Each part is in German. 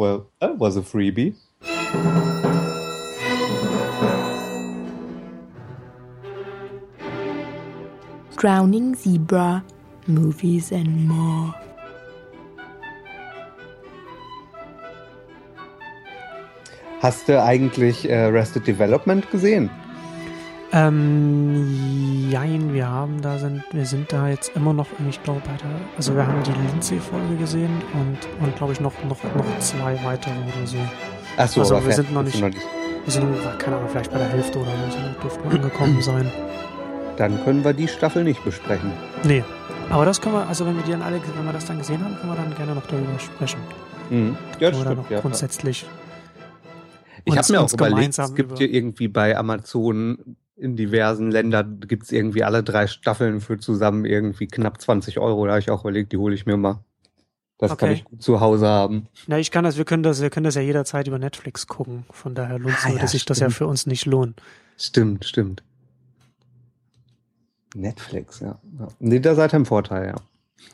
well, that was a freebie. Drowning Zebra, Movies and More. Hast du eigentlich äh, Rested Development gesehen? Ähm, jein, wir haben da sind, wir sind da jetzt immer noch, ich glaube, bei der, also wir haben die Lindsay-Folge gesehen und, und glaube ich noch, noch, noch zwei weitere oder so. Ach so, also wir sind noch nicht, du noch nicht. wir sind, keine Ahnung, vielleicht bei der Hälfte oder so, dürften wir angekommen sein. Dann können wir die Staffel nicht besprechen. Nee. Aber das können wir, also wenn wir die dann alle, wenn wir das dann gesehen haben, können wir dann gerne noch darüber sprechen. Mhm. Ja, noch stimmt, ja. grundsätzlich. Ich habe mir auch überlegt, gemeinsam es gibt hier irgendwie bei Amazon in diversen Ländern gibt es irgendwie alle drei Staffeln für zusammen irgendwie knapp 20 Euro. Da habe ich auch überlegt, die hole ich mir mal. Das kann Okay. ich gut zu Hause haben. Na, ich kann das, wir können das, wir können das ja jederzeit über Netflix gucken. Von daher lohnt Ah, würde ja, sich das ja stimmt. für uns nicht lohnen. Stimmt, stimmt. Netflix, ja. ja. Nee, da seid ihr im Vorteil, ja.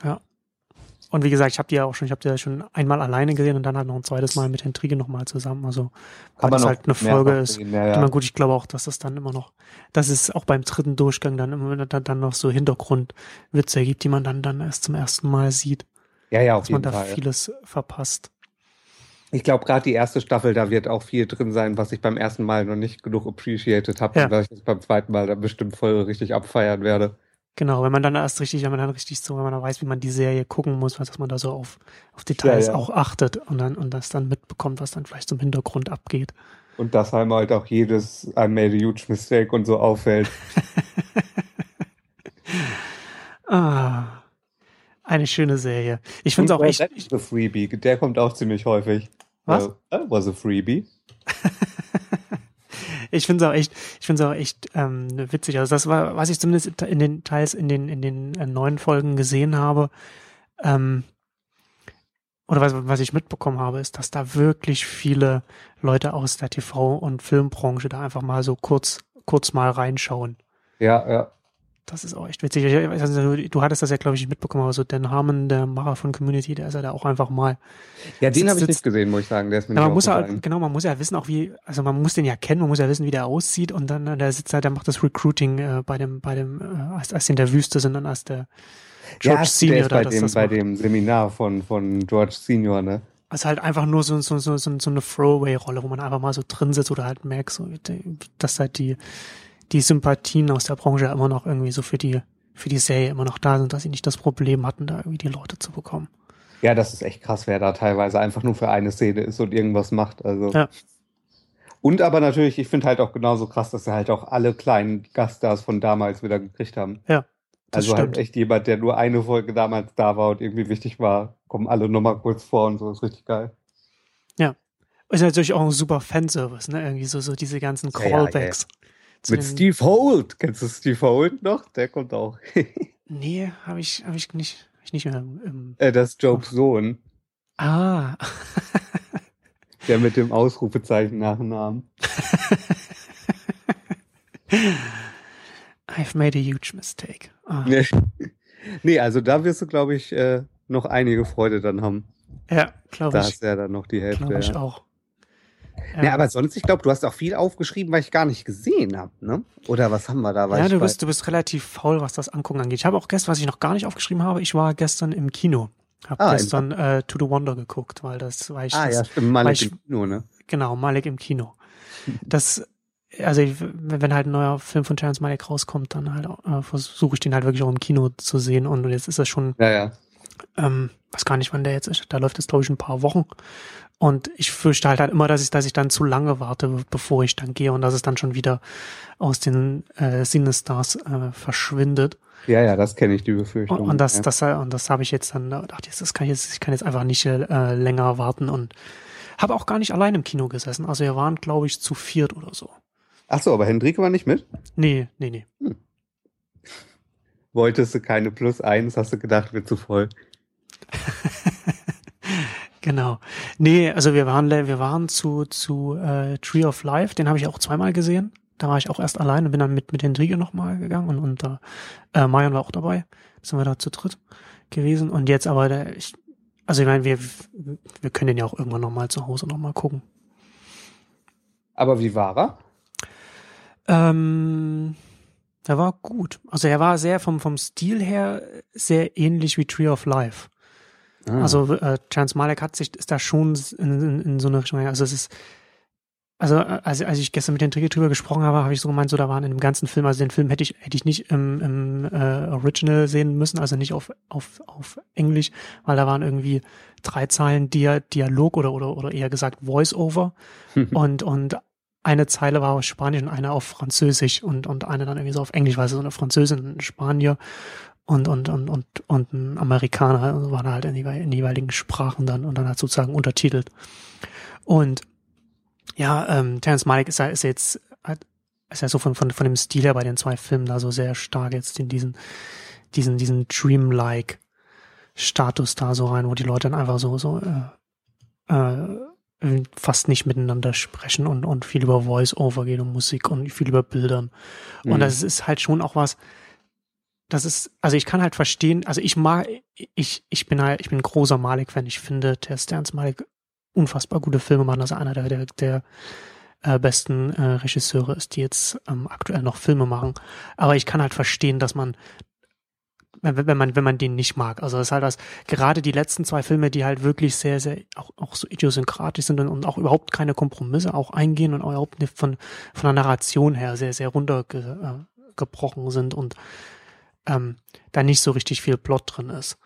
Ja. Und wie gesagt, ich habe die ja auch schon, ich habe die ja schon einmal alleine gesehen und dann halt noch ein zweites Mal mit Intrige nochmal zusammen. Also weil das halt eine Folge ist. sehen, ja, Ich meine, gut, ich glaube auch, dass das dann immer noch, dass es auch beim dritten Durchgang dann immer dann, dann noch so Hintergrundwitze gibt, die man dann dann erst zum ersten Mal sieht, ja, ja, auf dass man jeden da Fall. vieles verpasst. Ich glaube, gerade die erste Staffel, da wird auch viel drin sein, was ich beim ersten Mal noch nicht genug appreciated habe Ja. und was ich beim zweiten Mal dann bestimmt voll richtig abfeiern werde. Genau, wenn man dann erst richtig, wenn man dann richtig so, wenn man dann weiß, wie man die Serie gucken muss, was- dass man da so auf, auf Details Ja, ja. auch achtet und dann und das dann mitbekommt, was dann vielleicht zum Hintergrund abgeht. Und dass einem halt auch jedes I made a huge mistake und so auffällt. Ah, eine schöne Serie. Ich finde es auch echt. A Freebie, der kommt auch ziemlich häufig. Was? That was a Freebie. Ich finde es auch echt, ich finde es auch echt ähm, witzig. Also das war, was ich zumindest in den teils in den in den äh, neuen Folgen gesehen habe, ähm, oder was, was ich mitbekommen habe, ist, dass da wirklich viele Leute aus der TV- und Filmbranche da einfach mal so kurz kurz mal reinschauen. Ja, ja. Das ist auch echt witzig. Nicht, du hattest das ja, glaube ich, nicht mitbekommen, aber so Dan Harmon, der Macher von Community, der ist ja da auch einfach mal Ja, den habe ich nicht gesehen, muss ich sagen. Der ist mir ja, nicht man muss ja, aufgefallen. genau, man muss ja wissen auch wie, also man muss den ja kennen, man muss ja wissen, wie der aussieht und dann, der sitzt halt, der macht das Recruiting äh, bei dem, bei dem, äh, als, als in der Wüste sind und als der George ja, Senior der ist da bei das, dem, das bei dem Seminar von, von George Senior, ne? Also halt einfach nur so, so, so, so, so eine Throwaway-Rolle, wo man einfach mal so drin sitzt oder halt merkt, so, dass halt die, die Sympathien aus der Branche ja immer noch irgendwie so für die, für die Serie immer noch da sind, dass sie nicht das Problem hatten, da irgendwie die Leute zu bekommen. Ja, das ist echt krass, wer da teilweise einfach nur für eine Szene ist und irgendwas macht. Also. Ja. Und aber natürlich, ich finde halt auch genauso krass, dass sie halt auch alle kleinen Gaststars von damals wieder gekriegt haben. Ja, also stimmt. halt echt jemand, der nur eine Folge damals da war und irgendwie wichtig war, kommen alle nochmal kurz vor und so, ist richtig geil. Ist natürlich auch ein super Fanservice, ne? Irgendwie so, so diese ganzen Ja, ja, ja, ja. Callbacks. Mit den- Steve Holt. Kennst du Steve Holt noch? Der kommt auch. Nee, habe ich, hab ich nicht, hab ich nicht mehr im äh, das ist Jobs Sohn, Ah. der mit dem Ausrufezeichen nach dem Namen. I've made a huge mistake. Ah. Nee. nee, also da wirst du, glaube ich, äh, noch einige Freude dann haben. Ja, glaube Da ich. hast du ja dann noch die Hälfte. Glaube ich ja. auch. Ja, aber sonst, ich glaube, du hast auch viel aufgeschrieben, weil ich gar nicht gesehen habe, ne? Oder was haben wir da? Ja, ich du bist, du bist relativ faul, was das Angucken angeht. Ich habe auch gestern, was ich noch gar nicht aufgeschrieben habe, ich war gestern im Kino. Habe Ah, gestern äh, To the Wonder geguckt, weil das, weil ich Ah, das, ja, stimmt, mal weil im ich- Kino, ne? genau, Malik im Kino. Das, also ich, wenn halt ein neuer Film von Terrence Malik rauskommt, dann halt äh, versuche ich den halt wirklich auch im Kino zu sehen. Und jetzt ist das schon Ja, ja. Ähm, weiß gar nicht, wann der jetzt ist. Da läuft es, glaube ich, ein paar Wochen. Und ich fürchte halt, halt immer, dass ich, dass ich dann zu lange warte, be- bevor ich dann gehe und dass es dann schon wieder aus den äh, Cinestars äh, verschwindet. Ja, ja, das kenne ich, die Befürchtung. Und, und das, ja. das, äh, und das habe ich jetzt dann, da dachte ich, das kann ich jetzt, ich kann jetzt einfach nicht äh, länger warten und habe auch gar nicht allein im Kino gesessen. Also wir waren, glaube ich, zu viert oder so. Ach so, aber Hendrike war nicht mit? Nee, nee, nee. Wolltest du keine Plus eins, hast du gedacht, wird zu voll. Genau. Nee, also wir waren, wir waren zu, zu äh, Tree of Life, den habe ich auch zweimal gesehen. Da war ich auch erst allein und bin dann mit, mit Hendrike nochmal gegangen und, und äh, äh, Marion war auch dabei. Sind wir da zu dritt gewesen. Und jetzt aber, der, ich, Also ich meine, wir, wir können den ja auch irgendwann nochmal zu Hause nochmal gucken. Aber wie war er? Ähm, er war gut. Also er war sehr vom, vom Stil her sehr ähnlich wie Tree of Life. Ah. Also äh, Chance Malek hat sich, ist da schon in, in, in so eine Richtung, also es ist, also äh, als, als ich gestern mit den Trigger drüber gesprochen habe, habe ich so gemeint, so da waren in dem ganzen Film, also den Film hätte ich, hätte ich nicht im, im äh, Original sehen müssen, also nicht auf, auf, auf Englisch, weil da waren irgendwie drei Zeilen Dia Dialog oder, oder, oder eher gesagt Voice-Over. Und, und eine Zeile war auf Spanisch und eine auf Französisch und, und eine dann irgendwie so auf Englisch, weil es so eine Französin, ein Spanier und, und, und, und, und ein Amerikaner, also waren halt in, die, in die jeweiligen Sprachen dann und dann halt sozusagen untertitelt. Und ja, ähm, Terence Malick ist, ja- ist jetzt, ist ja so von, von, von dem Stil her bei den zwei Filmen da so sehr stark jetzt in diesen, diesen, diesen Dreamlike Status da so rein, wo die Leute dann einfach so, so, äh, äh, fast nicht miteinander sprechen und, und viel über Voice-Over gehen und Musik und viel über Bildern. Und Mhm. das ist halt schon auch was, das ist, also ich kann halt verstehen, also ich mag, ich, ich bin halt, ich bin ein großer Malik-Fan. Ich finde, der Sterns Malik unfassbar gute Filme machen. Das ist einer der, der, der äh, besten äh, Regisseure ist, die jetzt ähm, aktuell noch Filme machen. Aber ich kann halt verstehen, dass man, wenn, wenn man, wenn man den nicht mag. Also das ist halt das, gerade die letzten zwei Filme, die halt wirklich sehr, sehr auch, auch so idiosynkratisch sind und, und auch überhaupt keine Kompromisse auch eingehen und auch überhaupt nicht von, von der Narration her sehr, sehr runtergebrochen äh, sind und ähm, da nicht so richtig viel Plot drin ist.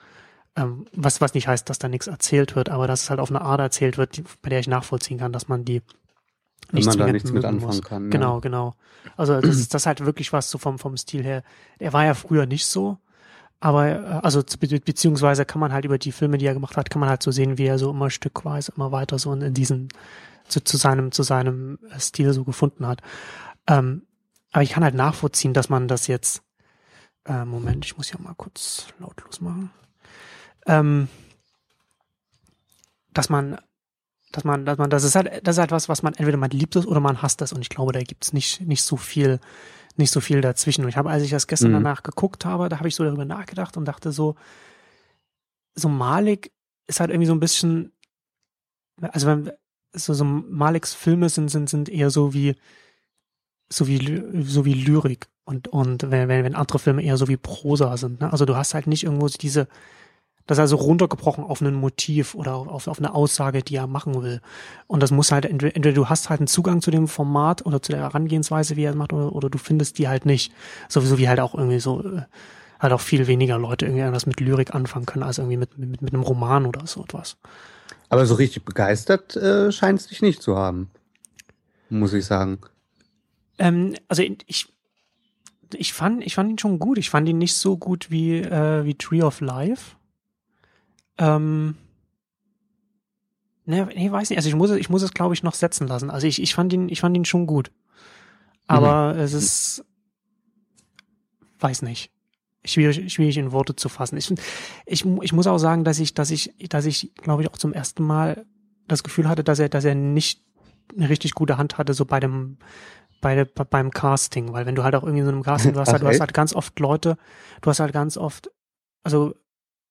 Ähm, was, was nicht heißt, dass da nichts erzählt wird, aber dass es halt auf eine Art erzählt wird, die, bei der ich nachvollziehen kann, dass man die Wenn man da nichts mit anfangen muss. kann. ja. Genau, genau. Also das ist das halt wirklich was so vom, vom Stil her. Er war ja früher nicht so, aber äh, also be beziehungsweise kann man halt über die Filme, die er gemacht hat, kann man halt so sehen, wie er so immer stückweise immer weiter so in, in diesen zu, zu seinem zu seinem Stil so gefunden hat. Ähm, aber ich kann halt nachvollziehen, dass man das jetzt äh, Moment, ich muss ja mal kurz lautlos machen. Ähm, dass man dass man, dass man, das ist halt, das ist halt was, was man entweder man liebt es oder man hasst es und ich glaube, da gibt's nicht, nicht so viel, nicht so viel dazwischen. Und ich habe, als ich das gestern Mhm. danach geguckt habe, da habe ich so darüber nachgedacht und dachte so, so Malik ist halt irgendwie so ein bisschen, also wenn, so, so Maliks Filme sind, sind, sind eher so wie, so wie, so wie Lyrik und, und wenn, wenn, wenn andere Filme eher so wie Prosa sind, ne? Also du hast halt nicht irgendwo so diese, das ist also runtergebrochen auf ein Motiv oder auf, auf eine Aussage, die er machen will. Und das muss halt, entweder, entweder du hast halt einen Zugang zu dem Format oder zu der Herangehensweise, wie er es macht, oder, oder du findest die halt nicht. Sowieso wie halt auch irgendwie so, äh, halt auch viel weniger Leute irgendwie was mit Lyrik anfangen können, als irgendwie mit, mit, mit einem Roman oder so etwas. Aber so richtig begeistert äh, scheint es dich nicht zu haben. Muss ich sagen. Ähm, also ich, ich fand, ich fand ihn schon gut. Ich fand ihn nicht so gut wie, äh, wie Tree of Life. Ähm, ne, nee, weiß nicht. Also ich muss, es- ich muss es, glaube ich, noch setzen lassen. Also ich, ich fand ihn, ich fand ihn schon gut. Aber es ist, weiß nicht. Schwierig, schwierig in Worte zu fassen. Ich, ich, ich muss auch sagen, dass ich, dass ich, dass ich, glaube ich, auch zum ersten Mal das Gefühl hatte, dass er, dass er nicht eine richtig gute Hand hatte, so bei dem, bei der, beim Casting, weil wenn du halt auch irgendwie in so einem Casting, du hast, Ach, halt, du hast halt ganz oft Leute, du hast halt ganz oft, also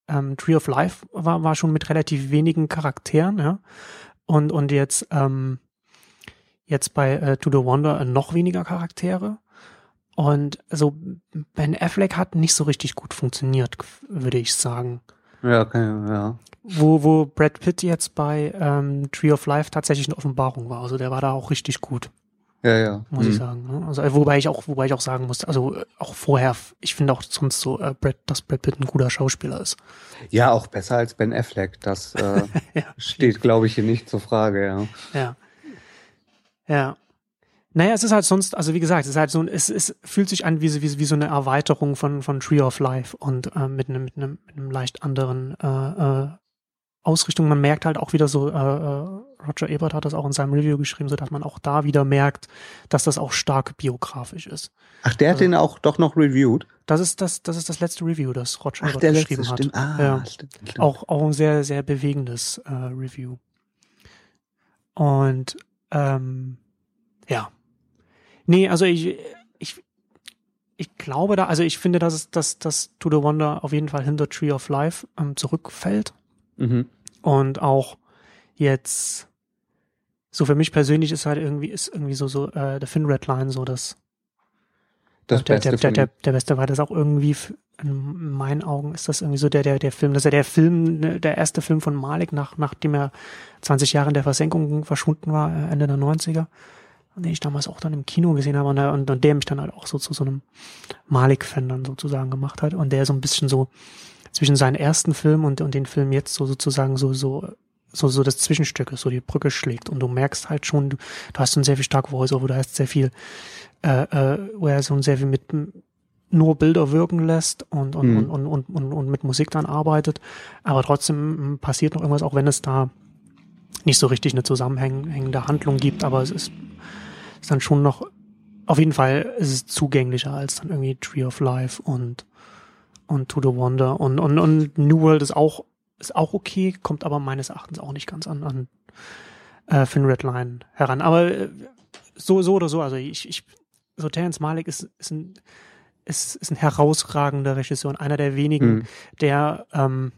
ähm, Tree of Life war, war schon mit relativ wenigen Charakteren, ja. Und, und jetzt, ähm, jetzt bei äh, To the Wonder äh, noch weniger Charaktere. Und so Ben Affleck hat nicht so richtig gut funktioniert, würde ich sagen. Ja, okay, ja. Wo, wo Brad Pitt jetzt bei ähm, Tree of Life tatsächlich eine Offenbarung war. Also der war da auch richtig gut, Ja, ja. muss ich Hm. sagen. ne? Also äh, wobei ich auch, wobei ich auch sagen musste, also äh, auch vorher, ich finde auch sonst so, äh, Brad, dass Brad Pitt ein guter Schauspieler ist. Ja, auch besser als Ben Affleck. Das äh, Ja. steht, glaube ich, hier nicht zur Frage, ja. Ja. Ja. Naja, es ist halt sonst, also wie gesagt, es ist halt so, es, es fühlt sich an wie, so- wie, wie so eine Erweiterung von, von Tree of Life und äh, mit, einem, mit, einem, mit einem leicht anderen äh, äh, Ausrichtung. Man merkt halt auch wieder so, äh, äh, Roger Ebert hat das auch in seinem Review geschrieben, so dass man auch da wieder merkt, dass das auch stark biografisch ist. Ach, der hat Also- den auch doch noch reviewed. Das ist das, das ist das letzte Review, das Roger Ach, Ebert der letzte, geschrieben hat. stimmt. Ah, Ja. stimmt, stimmt. Auch, auch ein sehr, sehr bewegendes äh, Review. Und ähm, ja. Nee, also ich, ich, ich glaube da, also ich finde, dass dass, dass To the Wonder auf jeden Fall hinter Tree of Life ähm, zurückfällt. Mhm. Und auch jetzt, so für mich persönlich ist halt irgendwie, ist irgendwie so, so, äh, der Finn Redline so das, Das der, Beste der, der, der, der Beste war das auch irgendwie, in meinen Augen ist das irgendwie so der, der, der Film, das ist ja der Film, ne, der erste Film von Malik, nach, nachdem er 20 Jahre in der Versenkung verschwunden war, äh, Ende der 90er, den ich damals auch dann im Kino gesehen habe und, der- und, und der mich dann halt auch so zu so einem Malik-Fan dann sozusagen gemacht hat und der so ein bisschen so zwischen seinen ersten Film und, und den Film jetzt so sozusagen so, so, so, so das Zwischenstück ist, so die Brücke schlägt. Und du merkst halt schon, du, du hast schon sehr viel stark Voice-Over, du hast sehr viel, äh, äh, wo er so sehr viel mit nur Bilder wirken lässt und, und, Mhm. und, und, und, und mit Musik dann arbeitet, aber trotzdem passiert noch irgendwas, auch wenn es da nicht so richtig eine zusammenhängende Handlung gibt, aber es ist, ist dann schon noch, auf jeden Fall ist es zugänglicher als dann irgendwie Tree of Life und, und To the Wonder. Und, und, und New World ist auch, ist auch okay, kommt aber meines Erachtens auch nicht ganz an, an äh, Finn Redline heran. Aber äh, so, so oder so, also ich, ich so Terrence Malick ist, ist ein, ist, ist ein herausragender Regisseur und einer der wenigen, Mhm. der ähm,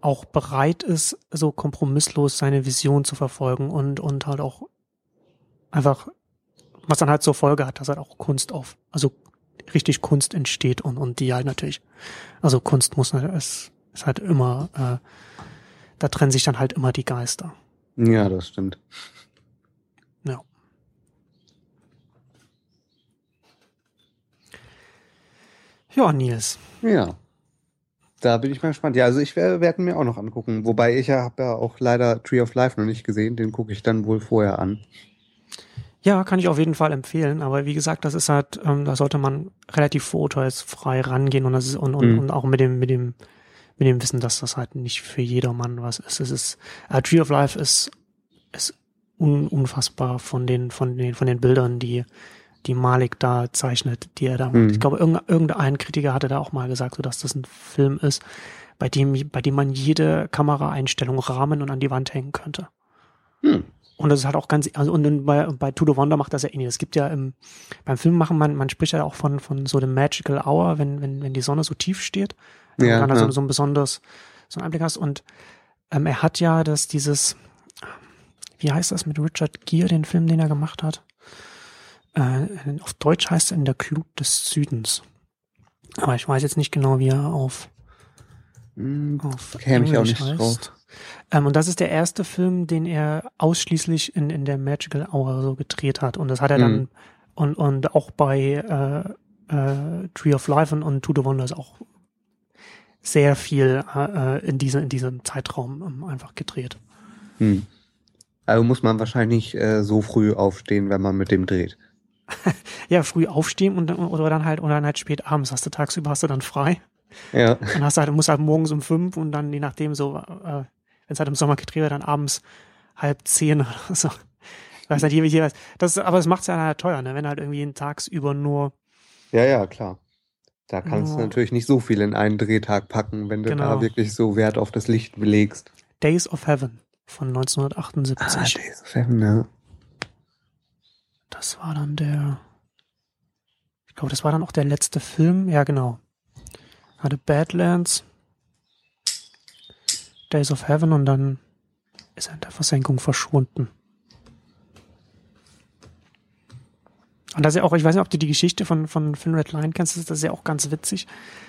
auch bereit ist, so kompromisslos seine Vision zu verfolgen und, und halt auch einfach, was dann halt zur Folge hat, dass halt auch Kunst auf, also richtig Kunst entsteht und, und die halt natürlich, also Kunst muss, es ist halt immer, äh, da trennen sich dann halt immer die Geister. Ja, das stimmt. Ja. Ja, Nils. Ja. Da bin ich mal gespannt. Ja, also ich werde werd mir auch noch angucken. Wobei ich ja habe ja auch leider Tree of Life noch nicht gesehen. Den gucke ich dann wohl vorher an. Ja, kann ich auf jeden Fall empfehlen. Aber wie gesagt, das ist halt, ähm, da sollte man relativ vorurteilsfrei rangehen und das ist und, und, Mhm. und auch mit dem mit dem mit dem Wissen, dass das halt nicht für jedermann was ist. Es ist äh, Tree of Life ist ist un, unfassbar von den von den von den Bildern, die die Malik da zeichnet, die er da macht. Mhm. Ich glaube, irgendein, Kritiker hatte da auch mal gesagt, so dass das ein Film ist, bei dem bei dem man jede Kameraeinstellung rahmen und an die Wand hängen könnte. Hm. Und das ist halt auch ganz, also und bei, bei To the Wonder macht das ja ähnlich. Es gibt ja im, beim Filmmachen, man, man spricht ja auch von, von so dem Magical Hour, wenn, wenn, wenn die Sonne so tief steht. Und Ja, dann da ja. so, so ein besonders, so einen Einblick hast. Und ähm, er hat ja das, dieses, wie heißt das mit Richard Gere, den Film, den er gemacht hat? Äh, auf Deutsch heißt er in der Glut des Südens. Aber ich weiß jetzt nicht genau, wie er auf, Hm, auf Käme ich auch Englisch nicht drauf. ähm, und das ist der erste Film, den er ausschließlich in, in der Magical Hour so gedreht hat. Und das hat er dann Mhm. und, und auch bei äh, äh, Tree of Life und, und To the Wonders auch sehr viel äh, in, diese, in diesem Zeitraum ähm, einfach gedreht. Hm. Also muss man wahrscheinlich äh, so früh aufstehen, wenn man mit dem dreht. Ja, früh aufstehen und dann, oder dann halt oder dann halt spät abends hast du tagsüber hast du dann frei. Ja. Dann hast du halt, musst halt morgens um fünf und dann je nachdem so, äh, wenn es halt im Sommer gedreht wird, dann abends halb zehn oder so. Ich weiß nicht, jeweils, jeweils. Das, aber es macht es ja halt teuer, ne? wenn halt irgendwie tagsüber nur Ja, ja, klar. Da kannst Ja. du natürlich nicht so viel in einen Drehtag packen, wenn du Genau. da wirklich so Wert auf das Licht legst. Days of Heaven von 1978. Days of Heaven, ja. Das war dann der, ich glaube, das war dann auch der letzte Film. Ja, genau. Hatte Badlands, Days of Heaven und dann ist er in der Versenkung verschwunden. Und das ist ja auch, ich weiß nicht, ob du die Geschichte von, von Finn Red Line kennst, das ist ja auch ganz witzig.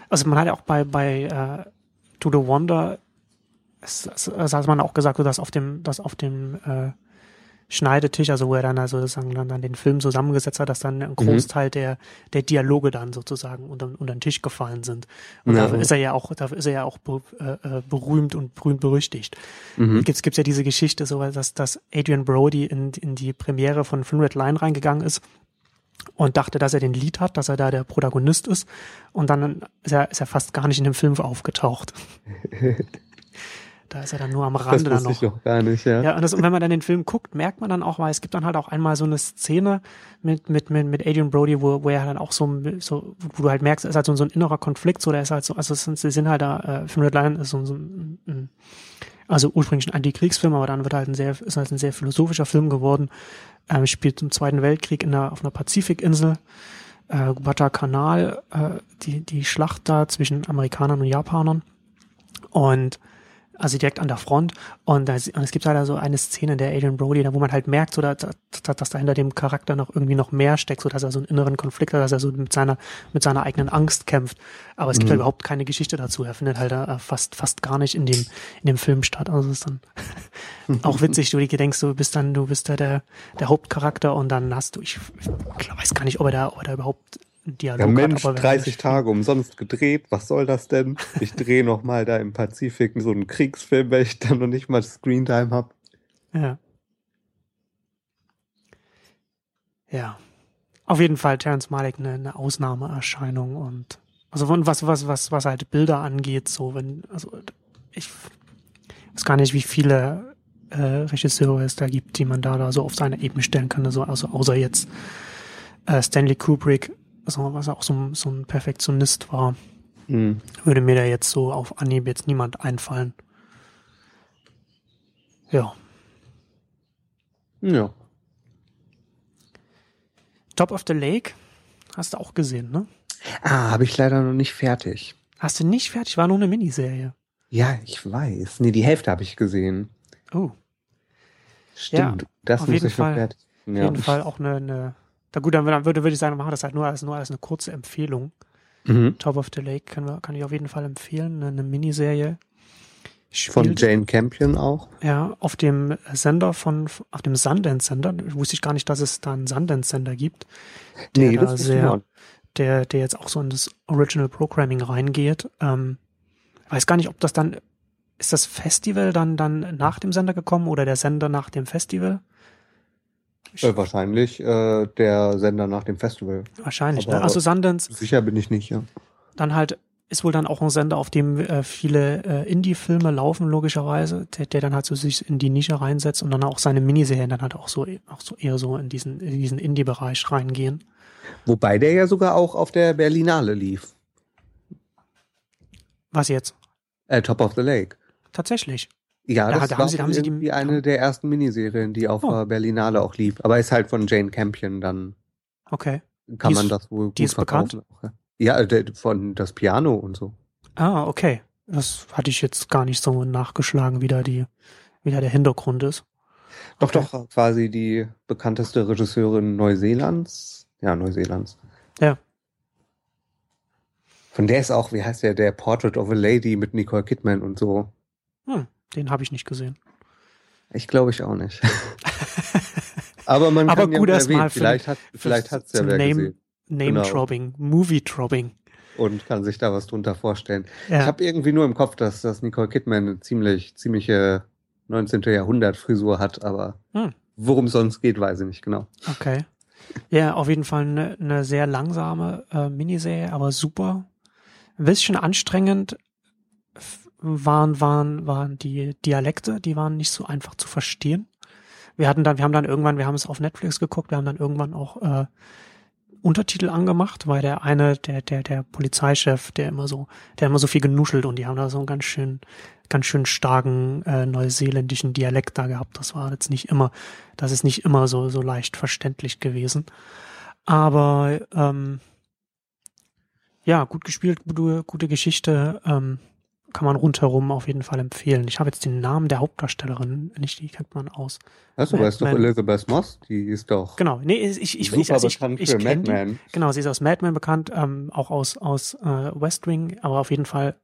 Also man hat ja auch bei, bei äh, To the Wonder, es, es hat man auch gesagt, dass auf dem, dass auf dem äh, Schneidetisch, also wo er dann also sozusagen dann, dann den Film zusammengesetzt hat, dass dann ein Großteil der, der Dialoge dann sozusagen unter, unter den Tisch gefallen sind. Und Ja. dafür ist er ja auch, dafür ist er ja auch äh, äh, berühmt und berühmt berüchtigt. Mhm. Gibt's, gibt's ja diese Geschichte, so, dass, dass Adrian Brody in, in die Premiere von Thin Red Line reingegangen ist und dachte, dass er den Lied hat, dass er da der Protagonist ist. Und dann ist er, ist er fast gar nicht in dem Film aufgetaucht. da ist er dann nur am Das Rande dann wusste ich noch. noch gar nicht, ja. Ja, und, das, und wenn man dann den Film guckt, merkt man dann auch, weil es gibt dann halt auch einmal so eine Szene mit, mit, mit, mit Adrian Brody, wo, wo er dann auch so, so, wo du halt merkst, es ist halt so, so ein innerer Konflikt, so, der ist halt so, also es sind, sie sind halt da, äh, Film Red Line ist so, so ein, ein, also ursprünglich ein Antikriegsfilm, aber dann wird halt ein sehr, ist halt ein sehr philosophischer Film geworden, ähm, spielt im Zweiten Weltkrieg in der, auf einer Pazifikinsel, äh, Guadalcanal, äh, die, die Schlacht da zwischen Amerikanern und Japanern. Und also direkt an der Front. Und, das, und es gibt halt so eine Szene in der Adrian Brody, da wo man halt merkt, so, dass, dass, dass da hinter dem Charakter noch irgendwie noch mehr steckt, so dass er so einen inneren Konflikt hat, dass er so mit seiner mit seiner eigenen Angst kämpft. Aber es gibt Mhm. halt überhaupt keine Geschichte dazu. Er findet halt äh, fast fast gar nicht in dem in dem Film statt. Also es ist dann auch witzig, du denkst, du bist dann du bist da der der Hauptcharakter und dann hast du ich, ich weiß gar nicht, ob er da ob er da überhaupt Dialog Ja, Mensch, hat. aber wenn- 30 Tage umsonst gedreht, was soll das denn? Ich drehe noch mal da im Pazifik so einen Kriegsfilm, weil ich dann noch nicht mal Screentime habe. Ja. Ja. Auf jeden Fall Terrence Malick eine, eine Ausnahmeerscheinung und also von was was was was halt Bilder angeht, so wenn also ich weiß gar nicht, wie viele äh, Regisseure es da gibt, die man da, da so auf seine Ebene stellen kann, also, also außer jetzt äh, Stanley Kubrick, also was auch so, ein- so ein Perfektionist war, Hm. würde mir da jetzt so auf Anhieb jetzt niemand einfallen. Ja. Ja. Top of the Lake hast du auch gesehen, ne? Ah, habe ich leider noch nicht fertig. Hast du nicht fertig? War nur eine Miniserie. Ja, ich weiß. Nee, die Hälfte habe ich gesehen. Oh, Stimmt. das auf muss jeden ich noch Fall. fertig. auf Ja. jeden Fall auch eine, eine da gut, dann, würde, würde ich sagen, wir machen das halt nur als, nur als eine kurze Empfehlung. Mhm. Top of the Lake kann, wir, kann ich auf jeden Fall empfehlen. Eine, eine Miniserie. Von Spielt, Jane Campion auch. ja, auf dem Sender von, auf dem Sundance-Sender. Wusste ich gar nicht, dass es da einen Sundance-Sender gibt. Der Nee, da das ist sehr, genau. der, der jetzt auch so in das Original Programming reingeht. Ähm, weiß gar nicht, ob das dann, ist das Festival dann, dann nach dem Sender gekommen oder der Sender nach dem Festival? Äh, wahrscheinlich äh, der Sender nach dem Festival. wahrscheinlich, aber- ne? Also Sundance, Sicher bin ich nicht, ja. dann halt, ist wohl dann auch ein Sender, auf dem äh, viele äh, Indie-Filme laufen, logischerweise, der, der dann halt so sich in die Nische reinsetzt und dann auch seine Miniserien dann halt auch so, auch so eher so in diesen, in diesen Indie-Bereich reingehen. Wobei der ja sogar auch auf der Berlinale lief. Was jetzt? Äh, Top of the Lake. Tatsächlich. Ja, Da- das da war haben sie- haben sie die- irgendwie eine der ersten Miniserien, die auf Oh. Berlinale auch lief. Aber ist halt von Jane Campion, dann Okay. kann Die man ist- das wohl gut die ist bekannt? verkaufen. Auch, ja, von das Piano und so. Ah, okay. Das hatte ich jetzt gar nicht so nachgeschlagen, wie da die, wie da der Hintergrund ist. Doch, Okay. doch, quasi die bekannteste Regisseurin Neuseelands. Ja, Neuseelands. Ja. Von der ist auch, wie heißt der, der Portrait of a Lady mit Nicole Kidman und so. Hm, den habe ich nicht gesehen. Ich glaube ich auch nicht. Aber man Aber kann ja gut, mal erwähnen, vielleicht hat vielleicht hat's ja wer Name- gesehen Name-Dropping, Movie-Dropping. und kann sich da was drunter vorstellen. Ich Ja, habe irgendwie nur im Kopf, dass, dass Nicole Kidman eine ziemlich ziemliche 19. Jahrhundert Frisur hat, aber Hm. worum es sonst geht, weiß ich nicht genau. okay. Ja, auf jeden Fall eine, eine sehr langsame äh, Miniserie, aber super. Ein bisschen anstrengend waren, waren, waren die Dialekte, die waren nicht so einfach zu verstehen. Wir hatten dann, wir haben dann irgendwann, wir haben es auf Netflix geguckt, wir haben dann irgendwann auch äh, Untertitel angemacht, weil der eine, der, der, der Polizeichef, der immer so, der immer so viel genuschelt und die haben da so einen ganz schön, ganz schön starken äh, neuseeländischen Dialekt da gehabt. Das war jetzt nicht immer, das ist nicht immer so, so leicht verständlich gewesen. Aber ähm, ja, gut gespielt, gute, gute Geschichte, ähm, kann man rundherum auf jeden Fall empfehlen. Ich habe jetzt den Namen der Hauptdarstellerin nicht, die kennt man aus. Weißt du, weißt doch Madman. Elizabeth Moss, die ist doch Genau, nee, ich, ich, ich, super ich, also ich, bekannt ich für kenn die. Mad Men. Genau, sie ist aus Mad Men bekannt, ähm, auch aus, aus äh, West Wing, aber auf jeden Fall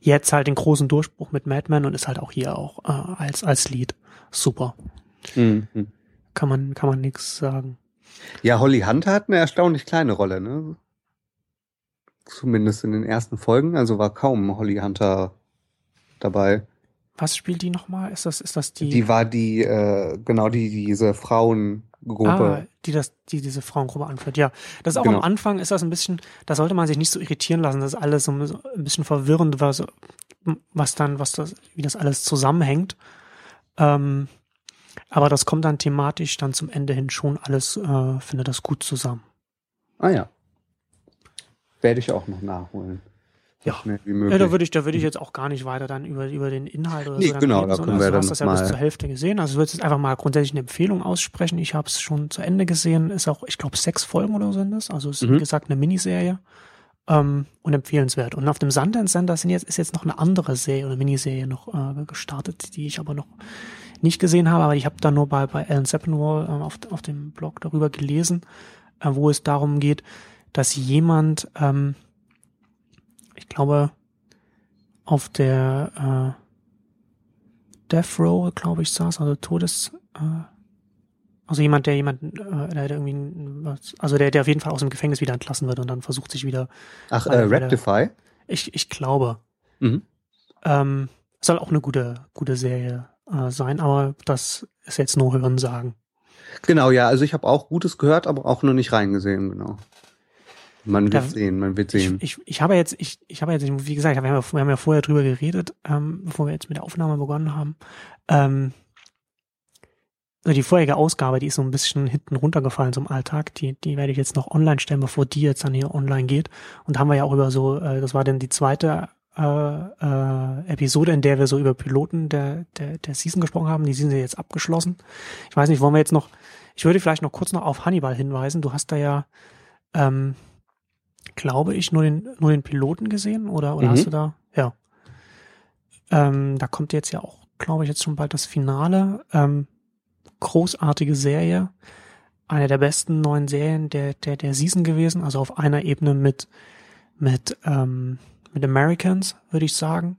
jetzt halt den großen Durchbruch mit Mad Men und ist halt auch hier auch äh, als, als Lied. Super. Mhm. Kann man, kann man nichts sagen. Ja, Holly Hunter hat eine erstaunlich kleine Rolle, ne? Zumindest in den ersten Folgen, also war kaum Holly Hunter dabei. Was spielt die nochmal? Ist das, ist das die, Die war die, äh, genau die, diese ah, Frauengruppe. die das, die diese Frauengruppe anführt? Ja, das ist auch Genau. am Anfang ist das ein bisschen, da sollte man sich nicht so irritieren lassen, das ist alles so ein bisschen verwirrend, was, was dann, was das, wie das alles zusammenhängt. Ähm, aber das kommt dann thematisch dann zum Ende hin schon alles, äh, findet das gut zusammen. Ah ja. Werde ich auch noch nachholen. So Ja. schnell wie Ja, möglich. da würde ich, da würde ich jetzt auch gar nicht weiter dann über, über den Inhalt oder Nee, so dann genau, reden, da können wir du hast dann das ja bis mal- zur Hälfte gesehen. Also ich würde jetzt einfach mal grundsätzlich eine Empfehlung aussprechen. Ich habe es schon zu Ende gesehen. Ist auch, ich glaube, sechs Folgen oder so sind das. Also ist, wie Mhm. gesagt, eine Miniserie. ähm, und empfehlenswert. Und auf dem Sundance Center sind jetzt, ist jetzt noch eine andere Serie oder Miniserie noch äh, gestartet, die ich aber noch nicht gesehen habe, aber ich habe da nur bei, bei Alan Seppenwall äh, auf, auf dem Blog darüber gelesen, äh, wo es darum geht, dass jemand, ähm, ich glaube, auf der äh, Death Row, glaube ich, saß, also Todes, äh, also jemand, der jemanden, äh, der irgendwie, also der, der auf jeden Fall aus dem Gefängnis wieder entlassen wird und dann versucht sich wieder. Ach, äh, Rectify? Ich, ich glaube. Mhm. Ähm, soll auch eine gute, gute Serie äh, sein, aber das ist jetzt nur Hören sagen. Genau, ja, also ich habe auch Gutes gehört, aber auch noch nicht reingesehen, genau. Man wird Da- sehen, man wird sehen. Ich, ich, ich habe jetzt, ich, ich habe jetzt, wie gesagt, wir haben, ja, wir haben ja vorher drüber geredet, ähm, bevor wir jetzt mit der Aufnahme begonnen haben. Ähm, so die vorherige Ausgabe, die ist so ein bisschen hinten runtergefallen zum Alltag. Die, die werde ich jetzt noch online stellen, bevor die jetzt dann hier online geht. Und da haben wir ja auch über so, äh, das war dann die zweite äh, äh, Episode, in der wir so über Piloten der, der, der Season gesprochen haben. Die sind ja jetzt abgeschlossen. Ich weiß nicht, wollen wir jetzt noch, ich würde vielleicht noch kurz noch auf Hannibal hinweisen. Du hast da ja, ähm, glaube ich, nur den, nur den Piloten gesehen oder, oder Mhm. hast du da? Ja. Ähm, da kommt jetzt ja auch, glaube ich, jetzt schon bald das Finale. Ähm, großartige Serie. Eine der besten neuen Serien der, der, der Season gewesen. Also auf einer Ebene mit, mit, ähm, mit Americans, würde ich sagen.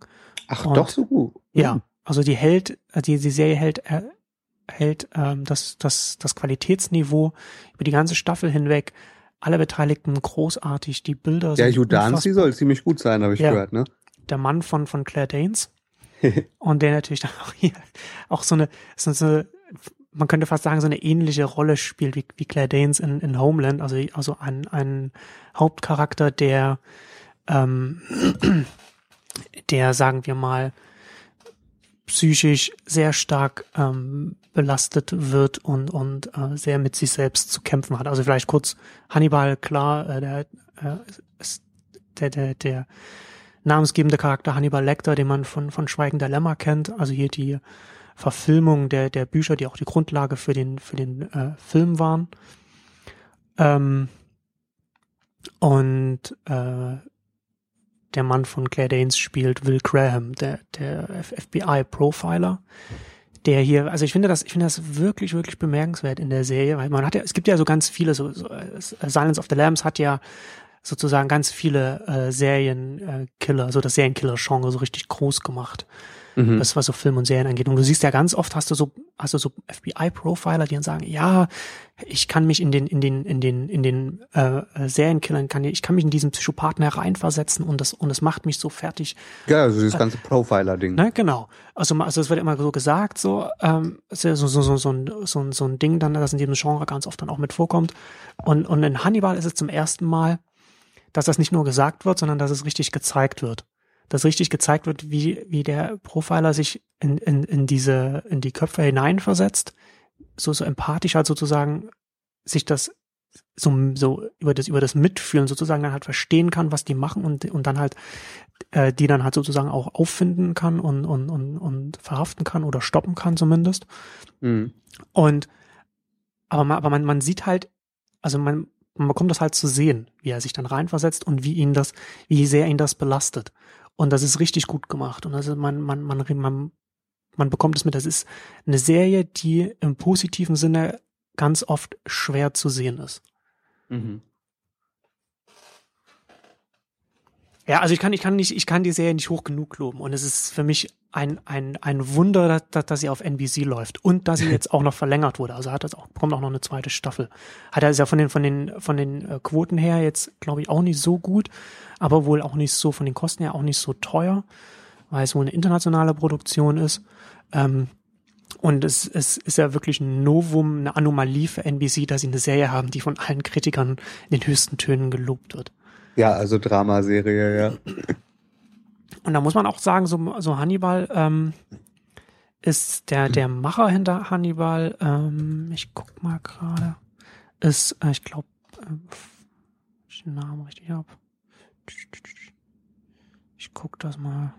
Ach, und- doch so gut. Ja, also die hält, äh, die, die Serie hält, äh, hält ähm, das, das, das Qualitätsniveau über die ganze Staffel hinweg. Alle Beteiligten großartig, die Bilder Der sind Judanzi soll ziemlich gut sein, habe ich Ja. gehört, ne? der Mann von, von Claire Danes. und der natürlich dann auch hier auch so eine, so, so, man könnte fast sagen, so eine ähnliche Rolle spielt wie, wie Claire Danes in, in Homeland. Also, also ein, ein Hauptcharakter, der, ähm, der, sagen wir mal, psychisch sehr stark ähm, belastet wird und, und äh, sehr mit sich selbst zu kämpfen hat. Also vielleicht kurz Hannibal, klar, äh, der, äh, ist der, der, der namensgebende Charakter Hannibal Lecter, den man von, von Schweigen der Lämmer kennt. Also hier die Verfilmung der, der Bücher, die auch die Grundlage für den, für den äh, Film waren. Ähm, und äh, der Mann von Claire Danes spielt Will Graham, der, der FBI-Profiler, der hier, also ich finde das, ich finde das wirklich, wirklich bemerkenswert in der Serie, weil man hat ja, es gibt ja so ganz viele, so, so äh, Silence of the Lambs hat ja sozusagen ganz viele äh, Serienkiller, äh, so das Serienkiller-Genre so richtig groß gemacht Mhm. das was so Film und Serien angeht. Und du siehst ja ganz oft hast du so hast du so FBI-Profiler, die dann sagen, ja, ich kann mich in den in den in den in den äh, äh, Serienkillern kann ich kann mich in diesen Psychopathen hereinversetzen und das und es macht mich so fertig. Ja, also dieses ganze Profiler-Ding. Ne, genau. Also also es wird immer so gesagt, so ähm, ja so so so so ein, so ein so ein Ding dann, das in diesem Genre ganz oft dann auch mit vorkommt. Und und in Hannibal ist es zum ersten Mal, dass das nicht nur gesagt wird, sondern dass es richtig gezeigt wird dass richtig gezeigt wird, wie, wie der Profiler sich in, in, in diese, in die Köpfe hineinversetzt, so, so empathisch halt sozusagen sich das so, so über das, über das Mitfühlen sozusagen dann halt verstehen kann, was die machen und, und dann halt, äh, die dann halt sozusagen auch auffinden kann und, und, und, und verhaften kann oder stoppen kann zumindest. Mhm. Und, aber man, aber man, man sieht halt, also man, man bekommt das halt zu sehen, wie er sich dann reinversetzt und wie ihn das, wie sehr ihn das belastet. Und das ist richtig gut gemacht. Und also man, man, man, man, man bekommt es mit. Das ist eine Serie, die im positiven Sinne ganz oft schwer zu sehen ist. Mhm. Ja, also ich kann, ich kann nicht, ich kann die Serie nicht hoch genug loben. Und es ist für mich ein, ein, ein Wunder, dass, dass, sie auf NBC läuft und dass sie jetzt auch noch verlängert wurde. Also hat das auch, kommt auch noch eine zweite Staffel. Hat er ja von den, von den, von den äh, Quoten her jetzt, glaube ich, auch nicht so gut, aber wohl auch nicht so, von den Kosten her auch nicht so teuer, weil es wohl eine internationale Produktion ist. Ähm, und es, es ist ja wirklich ein Novum, eine Anomalie für NBC, dass sie eine Serie haben, die von allen Kritikern in den höchsten Tönen gelobt wird. Ja, also Dramaserie, ja. Und da muss man auch sagen, so, so Hannibal ähm, ist der, der Macher hinter Hannibal, ähm, ich guck mal gerade, ist, äh, ich glaube, äh, ich den Namen richtig habe. Ich guck das mal.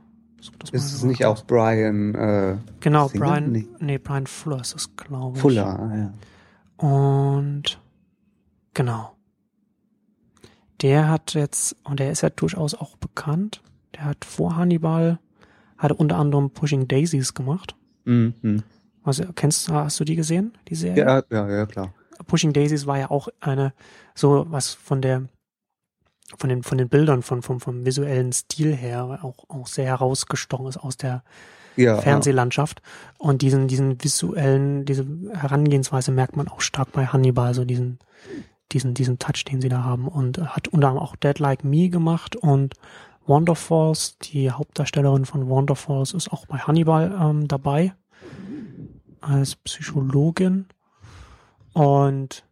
Das Ist es nicht raus. auch Brian äh, Genau, Singer? Brian, Nee. nee. Brian Fuller ist es, glaube ich. Fuller? Ja. Und genau. Der hat jetzt, und der ist ja durchaus auch bekannt, der hat vor Hannibal, hat unter anderem Pushing Daisies gemacht. Mhm. Also, kennst du, hast du die gesehen, die Serie? Ja, ja, ja, klar. Pushing Daisies war ja auch eine, so was von der, von den, von den Bildern, von, vom, vom visuellen Stil her auch, auch sehr herausgestochen ist aus der Ja, Fernsehlandschaft. Und diesen, diesen visuellen, diese Herangehensweise merkt man auch stark bei Hannibal, so diesen, diesen, diesen Touch, den sie da haben. Und hat unter anderem auch Dead Like Me gemacht und Wonderfalls, die Hauptdarstellerin von Wonderfalls, ist auch bei Hannibal ähm, dabei als Psychologin. Und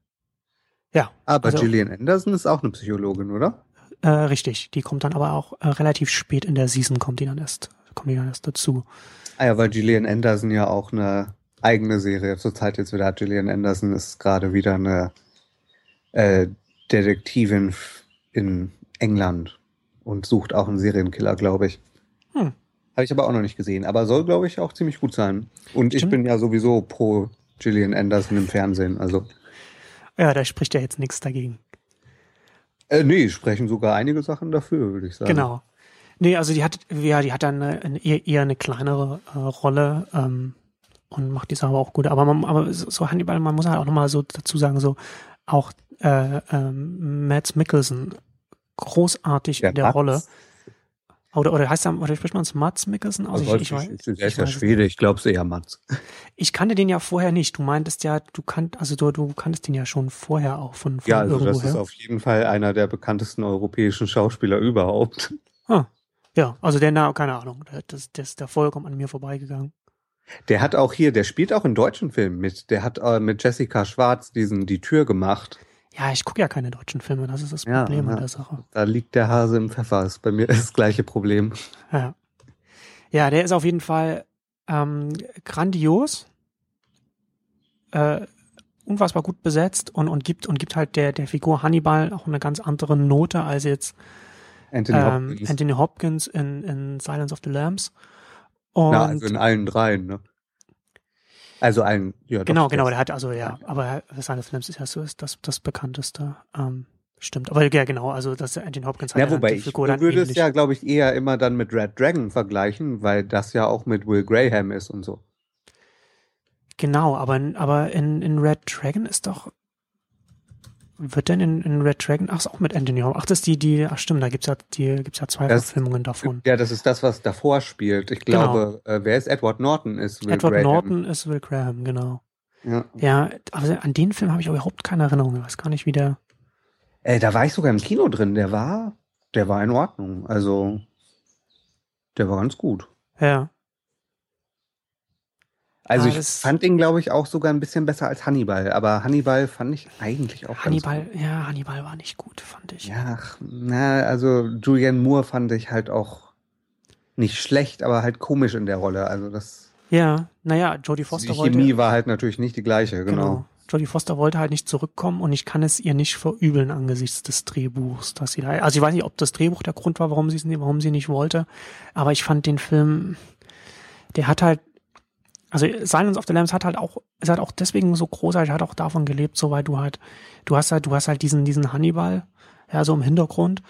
ja, Aber also- Gillian Anderson ist auch eine Psychologin, oder? äh, richtig, die kommt dann aber auch äh, relativ spät in der Season, kommt die dann erst, kommt die dann erst dazu. Ah ja, weil Gillian Anderson ja auch eine eigene Serie zurzeit jetzt wieder hat. Gillian Anderson ist gerade wieder eine äh, Detektivin in England und sucht auch einen Serienkiller, glaube ich. Hm. Habe ich aber auch noch nicht gesehen. Aber soll, glaube ich, auch ziemlich gut sein. Und ich Stimmt. bin ja sowieso pro Gillian Anderson im Fernsehen. Also, Ja, da spricht ja jetzt nichts dagegen. äh, nee, sprechen sogar einige Sachen dafür, würde ich sagen. Genau. Nee, also die hat, ja, die hat dann eher, eine kleinere äh, Rolle ähm, und macht die Sache aber auch gut. Aber man, aber so so Hannibal, man muss halt auch nochmal so dazu sagen, so auch äh, ähm, Mads Mikkelsen großartig in der Mats, Rolle. Oder, oder heißt er, oder spricht man es Mats Mikkelsen aus? Also Ich, ich, weiß, der ist ich, ja Schwede, ich glaube es eher Mats. ich kannte den ja vorher nicht. Du meintest ja, du kannt, also du, du kanntest den ja schon vorher auch von, von Ja, also das irgendwoher. ist auf jeden Fall einer der bekanntesten europäischen Schauspieler überhaupt. ah, ja, also der, na, keine Ahnung, der, das, der ist da vollkommen an mir vorbeigegangen. Der hat auch hier, der spielt auch in deutschen Filmen mit. Der hat äh, mit Jessica Schwarz diesen Die Tür gemacht. Ja, ich gucke ja keine deutschen Filme, das ist das Problem ja. an der Sache. Da liegt der Hase im Pfeffer. Ist bei mir das gleiche Problem. Ja, ja der ist auf jeden Fall ähm, grandios, äh, unfassbar gut besetzt und, und gibt und gibt halt der, der Figur Hannibal auch eine ganz andere Note als jetzt Anthony ähm, Hopkins. Anthony Hopkins in, in Silence of the Lambs. Und ja, also in allen dreien, ne? Also allen, ja. doch, genau, genau, das- der hat also ja, aber the Lambs ist ja so ist das, das bekannteste. Ähm, stimmt, aber ja genau, also dass Anthony Hopkins hat Ja, dann wobei ich Figur dann würde es ähnlich. ja, glaube ich, eher immer dann mit Red Dragon vergleichen, weil das ja auch mit Will Graham ist und so. Genau, aber, aber in, in Red Dragon ist doch. Wird denn in, in Red Dragon, ach, ist auch mit Anthony Hopkins. Ach, das ist die, die, ach stimmt, da gibt's ja, die, gibt's ja zwei Das- Verfilmungen davon. Ja, das ist das, was davor spielt. Ich Genau. glaube, äh, wer ist Edward Norton? Ist Will Edward Graham. Norton ist Will Graham, genau. Ja. Ja, aber an den Film habe ich überhaupt keine Erinnerung. Ich weiß gar nicht, wie der. Ey, da war ich sogar im Kino drin. Der war, der war in Ordnung. Also, der war ganz gut. Ja. Also Ah, ich fand ihn, glaube ich, auch sogar ein bisschen besser als Hannibal. Aber Hannibal fand ich eigentlich auch Hannibal, ganz gut. ja, Hannibal war nicht gut, fand ich. Ja, ach, na, also Julianne Moore fand ich halt auch nicht schlecht, aber halt komisch in der Rolle. Also das, Ja, naja, Jodie die Foster wollte. Chemie war halt natürlich nicht die gleiche, genau. Jodie Foster wollte halt nicht zurückkommen und ich kann es ihr nicht verübeln angesichts des Drehbuchs, dass sie da, also ich weiß nicht, ob das Drehbuch der Grund war, warum sie es warum sie nicht wollte, aber ich fand den Film, der hat halt, also Silence of the Lambs hat halt auch, ist halt auch deswegen so großartig, hat auch davon gelebt, so weil du halt, du hast halt, du hast halt diesen, diesen Hannibal, ja, so im Hintergrund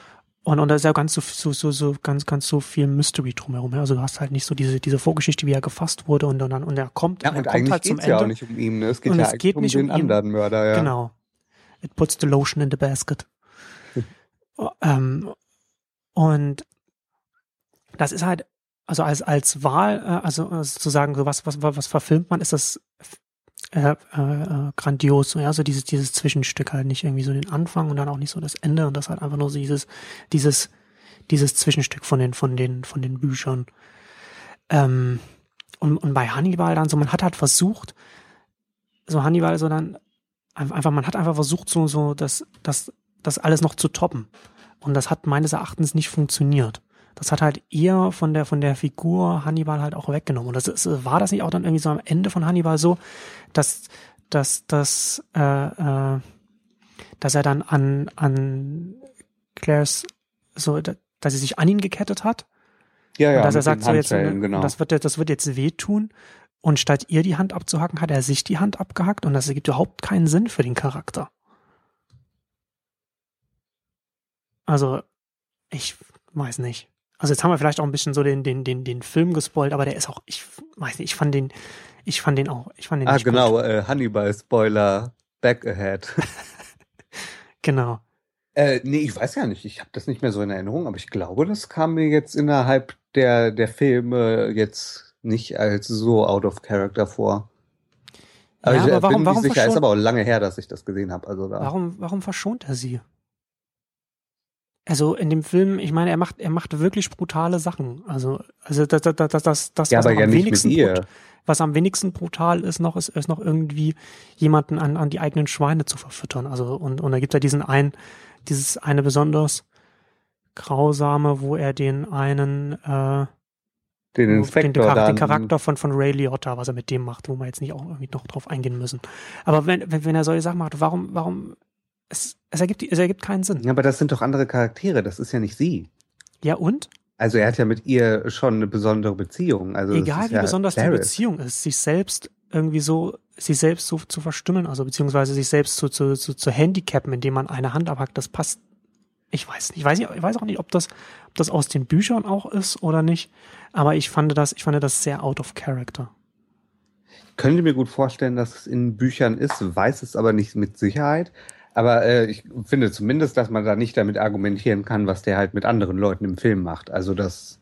und, und da ist ja ganz so, so, so, so ganz, ganz so viel Mystery drumherum. Ja? Also du hast halt nicht so diese, diese Vorgeschichte, wie er gefasst wurde und dann, und er kommt, Ja, er und kommt eigentlich halt zum geht's ja auch Ende. nicht um ihn. Ne? Es geht Und ja es geht um nicht den um ihn. anderen Mörder, ja. Genau. It puts the lotion in the basket. Ähm, und das ist halt, also als, als Wahl, äh, also, also so was, was, was verfilmt man, ist das äh, äh, äh, grandios. So, ja, so dieses, dieses Zwischenstück halt nicht irgendwie so den Anfang und dann auch nicht so das Ende und das halt einfach nur so dieses, dieses, dieses Zwischenstück von den, von den, von den Büchern. Ähm, und, und bei Hannibal dann so, man hat halt versucht, so Hannibal so dann ein- einfach, man hat einfach versucht, so, so das, das, das alles noch zu toppen. Und das hat meines Erachtens nicht funktioniert. Das hat halt eher von der, von der Figur Hannibal halt auch weggenommen. Und das ist, war das nicht auch dann irgendwie so am Ende von Hannibal so, dass, dass, dass, äh, äh, dass er dann an, an Claires, so, da- dass sie sich an ihn gekettet hat Ja, ja, und dass er sagt, so jetzt, genau. das, wird, das wird jetzt wehtun. Und statt ihr die Hand abzuhacken, hat er sich die Hand abgehackt und das ergibt überhaupt keinen Sinn für den Charakter. Also, ich weiß nicht. Also jetzt haben wir vielleicht auch ein bisschen so den, den, den, den Film gespoilt, aber der ist auch, ich weiß nicht, ich fand den, ich fand den auch, ich fand den Ah, genau, äh, Hannibal-Spoiler, back ahead. Genau. Äh, nee, ich weiß ja nicht. Ich habe das nicht mehr so in Erinnerung, aber ich glaube, das kam mir jetzt innerhalb der, der Filme jetzt nicht als so out of character vor. Aber Ja, ich aber äh, warum- bin warum sicher, ist aber auch lange her, dass ich das gesehen habe. Also da. Warum, warum verschont er sie? Also in dem Film, ich meine, er macht, er macht wirklich brutale Sachen. Also, also das, das, das, das, das ja, was ja am wenigsten brut- was am wenigsten brutal ist noch, ist, ist noch irgendwie jemanden an, an die eigenen Schweine zu verfüttern. Also, und, und da gibt er diesen einen, dieses eine besonders grausame, wo er den einen, äh, Den den, Inspektor den, dann. den Charakter von, von Ray Liotta, was er mit dem macht, wo wir jetzt nicht auch irgendwie noch drauf eingehen müssen. Aber wenn, wenn, wenn er solche Sachen macht, warum, warum, es, es ergibt, es ergibt keinen Sinn. Ja, aber das sind doch andere Charaktere. Das ist ja nicht sie. Ja, und? Also er hat ja mit ihr schon eine besondere Beziehung. Also Egal wie ja besonders die Barrett. Beziehung ist, sich selbst irgendwie so, sich selbst so zu verstümmeln, also beziehungsweise sich selbst zu, zu, zu, zu handicappen, indem man eine Hand abhackt, das passt. Ich weiß nicht, ich weiß, nicht, ich weiß auch nicht, ob das, ob das aus den Büchern auch ist oder nicht, aber ich fand das, ich fand das sehr out of character. könnte mir gut vorstellen, dass es in Büchern ist, weiß es aber nicht mit Sicherheit. Aber äh, ich finde zumindest, dass man da nicht damit argumentieren kann, was der halt mit anderen Leuten im Film macht. Also das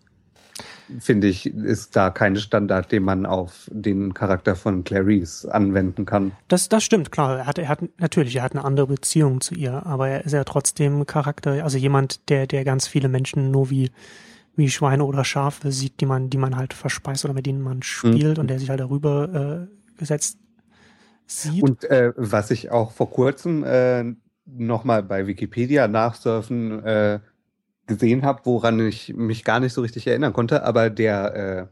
finde ich, ist da kein Standard, den man auf den Charakter von Clarice anwenden kann. Das, das stimmt, klar. Er hat, er hat, natürlich, er hat eine andere Beziehung zu ihr, aber er ist ja trotzdem Charakter, also jemand, der, der ganz viele Menschen nur wie, wie Schweine oder Schafe sieht, die man, die man halt verspeist oder mit denen man spielt und der sich halt darüber äh, gesetzt sieht. Und äh, was ich auch vor kurzem äh, nochmal bei Wikipedia nachsurfen äh, gesehen habe, woran ich mich gar nicht so richtig erinnern konnte, aber der, äh,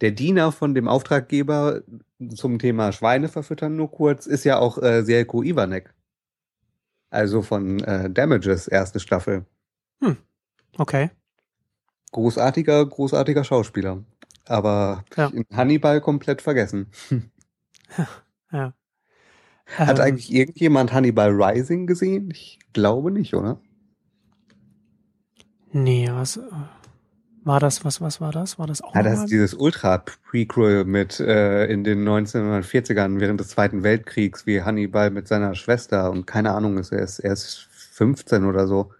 der Diener von dem Auftraggeber zum Thema Schweine verfüttern nur kurz, ist ja auch äh, Selko Ivanek. Also von äh, Damages, erste Staffel. okay. Großartiger, großartiger Schauspieler. Aber Ja. in Hannibal komplett vergessen. Ja. Hat Ähm, eigentlich irgendjemand Hannibal Rising gesehen? Ich glaube nicht, oder? Nee, was äh, war das? Was, was war das? War das auch Ja, das nochmal? ist dieses Ultra-Prequel mit äh, in den 1940ern während des Zweiten Weltkriegs, wie Hannibal mit seiner Schwester und keine Ahnung, ist er ist, er ist 15 oder so.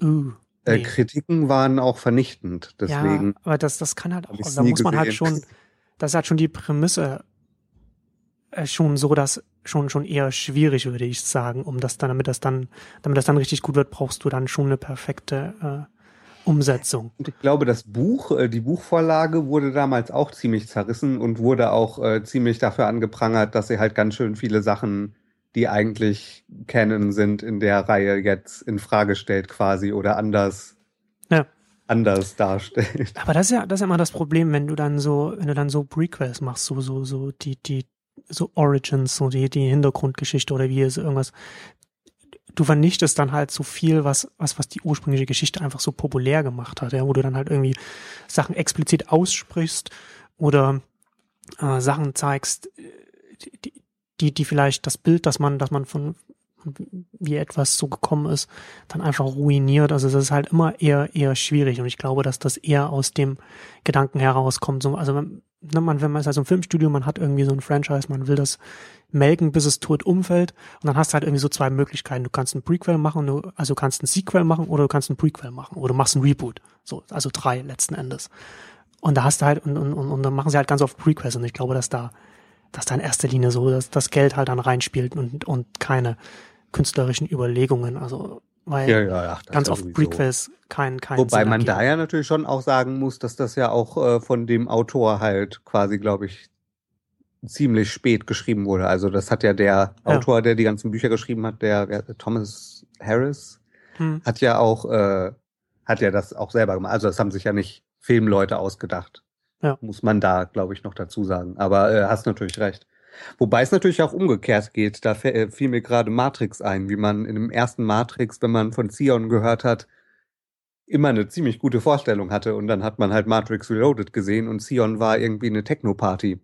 Uh, Äh, nee. Kritiken waren auch vernichtend, deswegen. Ja, aber das, das kann halt auch, da muss man halt schon, das ist halt schon die Prämisse schon so, dass schon, schon eher schwierig, würde ich sagen, um das dann, damit das dann, damit das dann richtig gut wird, brauchst du dann schon eine perfekte äh, Umsetzung. Und ich glaube, das Buch, äh, die Buchvorlage wurde damals auch ziemlich zerrissen und wurde auch äh, ziemlich dafür angeprangert, dass sie halt ganz schön viele Sachen, die eigentlich Canon sind, in der Reihe jetzt in Frage stellt quasi oder anders, Ja. anders darstellt. Aber das ist ja, das ist ja immer das Problem, wenn du dann so, wenn du dann so Prequels machst, so, so, so, die, die, so Origins, so die, die Hintergrundgeschichte oder wie es irgendwas. Du vernichtest dann halt so viel, was, was, was die ursprüngliche Geschichte einfach so populär gemacht hat, ja, wo du dann halt irgendwie Sachen explizit aussprichst oder äh, Sachen zeigst, die, die, die vielleicht das Bild, das man, das man von, wie etwas so gekommen ist, dann einfach ruiniert. Also das ist halt immer eher eher schwierig und ich glaube, dass das eher aus dem Gedanken herauskommt. So, also ne, man, wenn man ist also im Filmstudio, man hat irgendwie so ein Franchise, man will das melken, bis es tot umfällt und dann hast du halt irgendwie so zwei Möglichkeiten. Du kannst ein Prequel machen, du, also du kannst ein Sequel machen oder du kannst ein Prequel machen oder du machst ein Reboot. So, also drei letzten Endes. Und da hast du halt, und, und, und, und dann machen sie halt ganz oft Prequels und ich glaube, dass da, dass da in erster Linie so, dass das Geld halt dann reinspielt und, und keine künstlerischen Überlegungen. Also, weil Ja, ja, ach, ganz oft. Prequels kein, kein Wobei man da ja natürlich schon auch sagen muss, dass das ja auch äh, von dem Autor halt quasi, glaube ich, ziemlich spät geschrieben wurde. Also das hat ja der Ja. Autor, der die ganzen Bücher geschrieben hat, der, der Thomas Harris, Hm. hat ja auch, äh, hat ja das auch selber gemacht. Also das haben sich ja nicht Filmleute ausgedacht. Ja. Muss man da, glaube ich, noch dazu sagen. Aber äh, hast natürlich recht. Wobei es natürlich auch umgekehrt geht. Da äh, fiel mir gerade Matrix ein, wie man in dem ersten Matrix, wenn man von Zion gehört hat, immer eine ziemlich gute Vorstellung hatte. Und dann hat man halt Matrix Reloaded gesehen und Zion war irgendwie eine Techno-Party.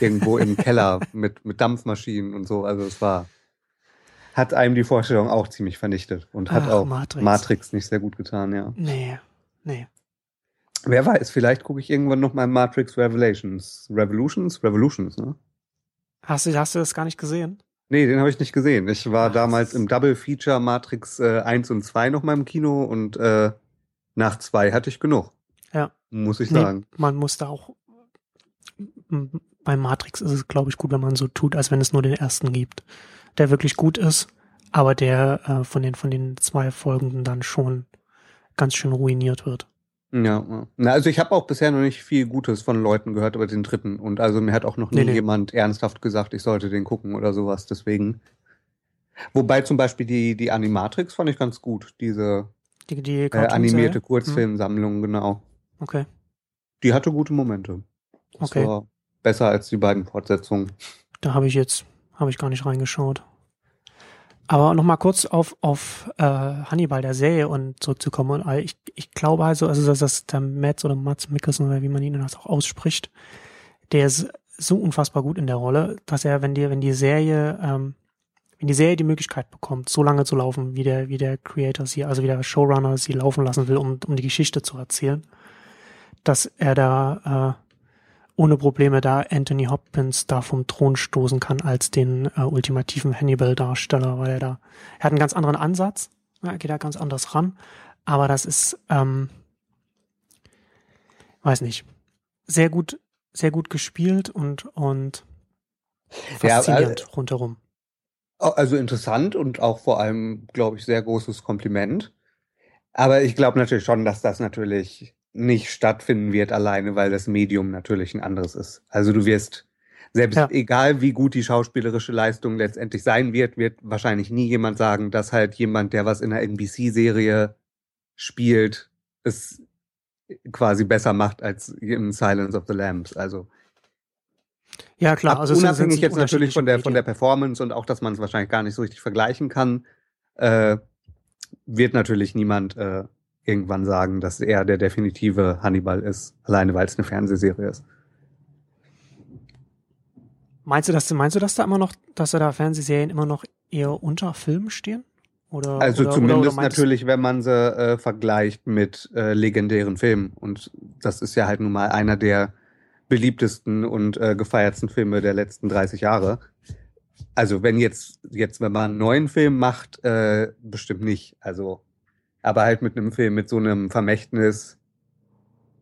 Irgendwo im Keller mit, mit Dampfmaschinen und so. Also es war. hat einem die Vorstellung auch ziemlich vernichtet und hat Ach, auch Matrix. Matrix. nicht sehr gut getan, ja. Nee, nee. Wer weiß, vielleicht gucke ich irgendwann noch mal Matrix Revelations. Revolutions? Revolutions, ne? Hast du, hast du das gar nicht gesehen? Nee, den habe ich nicht gesehen. Ich war Ach, damals im Double Feature Matrix äh, 1 und 2 noch mal im Kino und äh, nach 2 hatte ich genug. Ja. Muss ich Nee, sagen. man muss da auch. Bei Matrix ist es, glaube ich, gut, wenn man so tut, als wenn es nur den ersten gibt, der wirklich gut ist, aber der äh, von den von den zwei Folgenden dann schon ganz schön ruiniert wird. Ja. Na, also ich habe auch bisher noch nicht viel Gutes von Leuten gehört über den dritten und also mir hat auch noch nie Nee, nee. jemand ernsthaft gesagt, ich sollte den gucken oder sowas. Deswegen. Wobei zum Beispiel die die Animatrix fand ich ganz gut, diese Die, die äh, animierte Hm, Kurzfilmsammlung genau. Okay. Die hatte gute Momente. Das Okay. war besser als die beiden Fortsetzungen. Da habe ich jetzt, habe ich gar nicht reingeschaut. Aber nochmal kurz auf, auf äh, Hannibal, der Serie, und zurückzukommen. Und ich, ich glaube also, also dass das der Mads oder Mats Mikkelsen oder wie man ihn auch ausspricht, der ist so unfassbar gut in der Rolle, dass er, wenn die, wenn die Serie, ähm, wenn die Serie die Möglichkeit bekommt, so lange zu laufen, wie der, wie der Creator sie, also wie der Showrunner sie laufen lassen will, um, um die Geschichte zu erzählen, dass er da äh, ohne Probleme da Anthony Hopkins da vom Thron stoßen kann als den äh, ultimativen Hannibal-Darsteller, weil er da, er hat einen ganz anderen Ansatz, er geht da ganz anders ran, aber das ist, ähm, weiß nicht, sehr gut, sehr gut gespielt und, und Ja, faszinierend rundherum. Also interessant und auch vor allem, glaube ich, sehr großes Kompliment. Aber ich glaube natürlich schon, dass das natürlich nicht stattfinden wird alleine, weil das Medium natürlich ein anderes ist. Also du wirst, selbst Ja. egal wie gut die schauspielerische Leistung letztendlich sein wird, wird wahrscheinlich nie jemand sagen, dass halt jemand, der was in einer NBC-Serie spielt, es quasi besser macht als im Silence of the Lambs. Also Ja, klar, also unabhängig jetzt natürlich von der, von der Performance und auch, dass man es wahrscheinlich gar nicht so richtig vergleichen kann, äh, wird natürlich niemand äh, irgendwann sagen, dass er der definitive Hannibal ist, alleine weil es eine Fernsehserie ist. Meinst du, dass, meinst du, dass da immer noch, dass da Fernsehserien immer noch eher unter Filmen stehen? Oder, Also oder, zumindest oder, natürlich, wenn man sie äh, vergleicht mit äh, legendären Filmen. Und das ist ja halt nun mal einer der beliebtesten und äh, gefeiertsten Filme der letzten 30 Jahre. Also wenn jetzt, jetzt, wenn man einen neuen Film macht, äh, bestimmt nicht. Also, aber halt mit einem Film mit so einem Vermächtnis,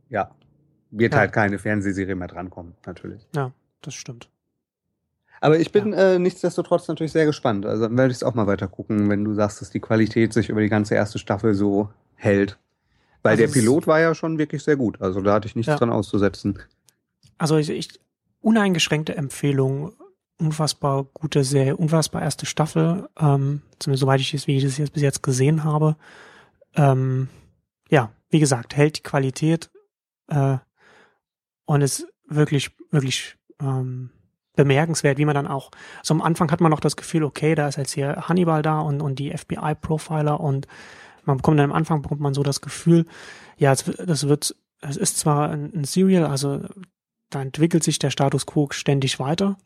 ja, wird Ja. halt keine Fernsehserie mehr drankommen, natürlich. Ja, das stimmt. Aber ich bin äh, nichtsdestotrotz natürlich sehr gespannt. Also dann werde ich es auch mal weiter gucken, wenn du sagst, dass die Qualität sich über die ganze erste Staffel so hält. Weil Also der Pilot war ja schon wirklich sehr gut. Also da hatte ich nichts Ja. dran auszusetzen. Also ich, ich uneingeschränkte Empfehlung, unfassbar gute Serie, unfassbar erste Staffel, ähm, zumindest soweit ich es, wie ich das jetzt bis jetzt gesehen habe. Ähm, ja, wie gesagt, hält die Qualität äh, und ist wirklich, wirklich ähm, bemerkenswert, wie man dann auch, so am Anfang hat man noch das Gefühl, okay, da ist jetzt hier Hannibal da und, und die FBI-Profiler und man bekommt dann am Anfang bekommt man so das Gefühl, ja, es, das wird, es ist zwar ein, ein Serial, also da entwickelt sich der Status quo ständig weiter.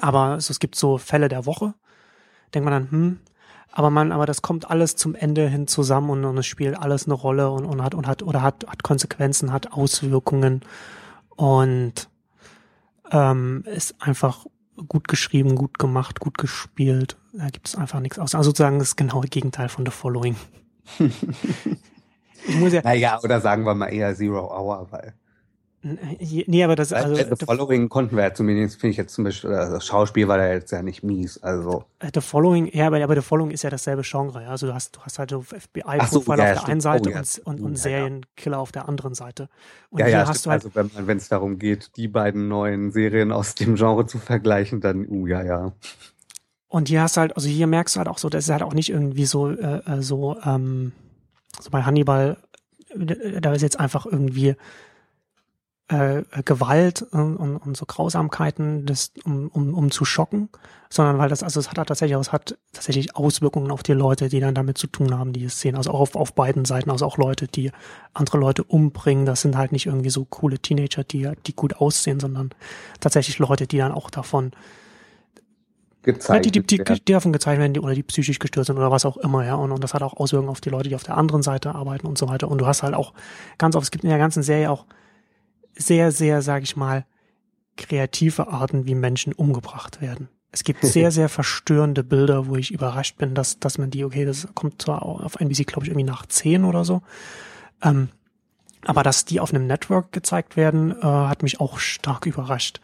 Aber es, es gibt so Fälle der Woche. Denkt man dann, hm, aber man, aber das kommt alles zum Ende hin zusammen und, und es spielt alles eine Rolle und, und hat und hat oder hat, hat Konsequenzen, hat Auswirkungen und ähm, ist einfach gut geschrieben, gut gemacht, gut gespielt. Da gibt es einfach nichts aus. Also sozusagen das genaue Gegenteil von The Following. ich muss ja, Naja, oder sagen wir mal eher Zero Hour, weil nee, aber das, also, also, The Following konnten wir ja zumindest, finde ich jetzt zum Beispiel, äh, das Schauspiel war da jetzt ja nicht mies. Also Äh, The Following, ja, aber, aber The Following ist ja dasselbe Genre. Ja? Also du hast, du hast halt so Ach so, FBI-Profile ja, auf der stimmt. einen Seite Oh, ja. und, und, Oh, und ja, ja. Serienkiller auf der anderen Seite. Und ja, hier ja, hast du halt, also wenn es darum geht, die beiden neuen Serien aus dem Genre zu vergleichen, dann, uh, ja, ja. und hier hast du halt, also hier merkst du halt auch so, das ist halt auch nicht irgendwie so, äh, äh, so, ähm, so bei Hannibal, äh, da ist jetzt einfach irgendwie äh, Gewalt und, und, und so Grausamkeiten, das, um, um, um zu schocken, sondern weil das, also es hat tatsächlich, es hat tatsächlich Auswirkungen auf die Leute, die dann damit zu tun haben, die es sehen. Also auch auf, auf beiden Seiten, also auch Leute, die andere Leute umbringen. Das sind halt nicht irgendwie so coole Teenager, die, die gut aussehen, sondern tatsächlich Leute, die dann auch davon gezeigt die, die, die, werden. die davon gezeigt werden, die, oder die psychisch gestört sind oder was auch immer, ja. Und, und das hat auch Auswirkungen auf die Leute, die auf der anderen Seite arbeiten und so weiter. Und du hast halt auch ganz oft, es gibt in der ganzen Serie auch sehr, sehr, sag ich mal, kreative Arten, wie Menschen umgebracht werden. Es gibt sehr, sehr verstörende Bilder, wo ich überrascht bin, dass, dass man die, okay, das kommt zwar auf NBC, glaube ich, irgendwie nach zehn oder so. Ähm, aber dass die auf einem Network gezeigt werden, äh, hat mich auch stark überrascht.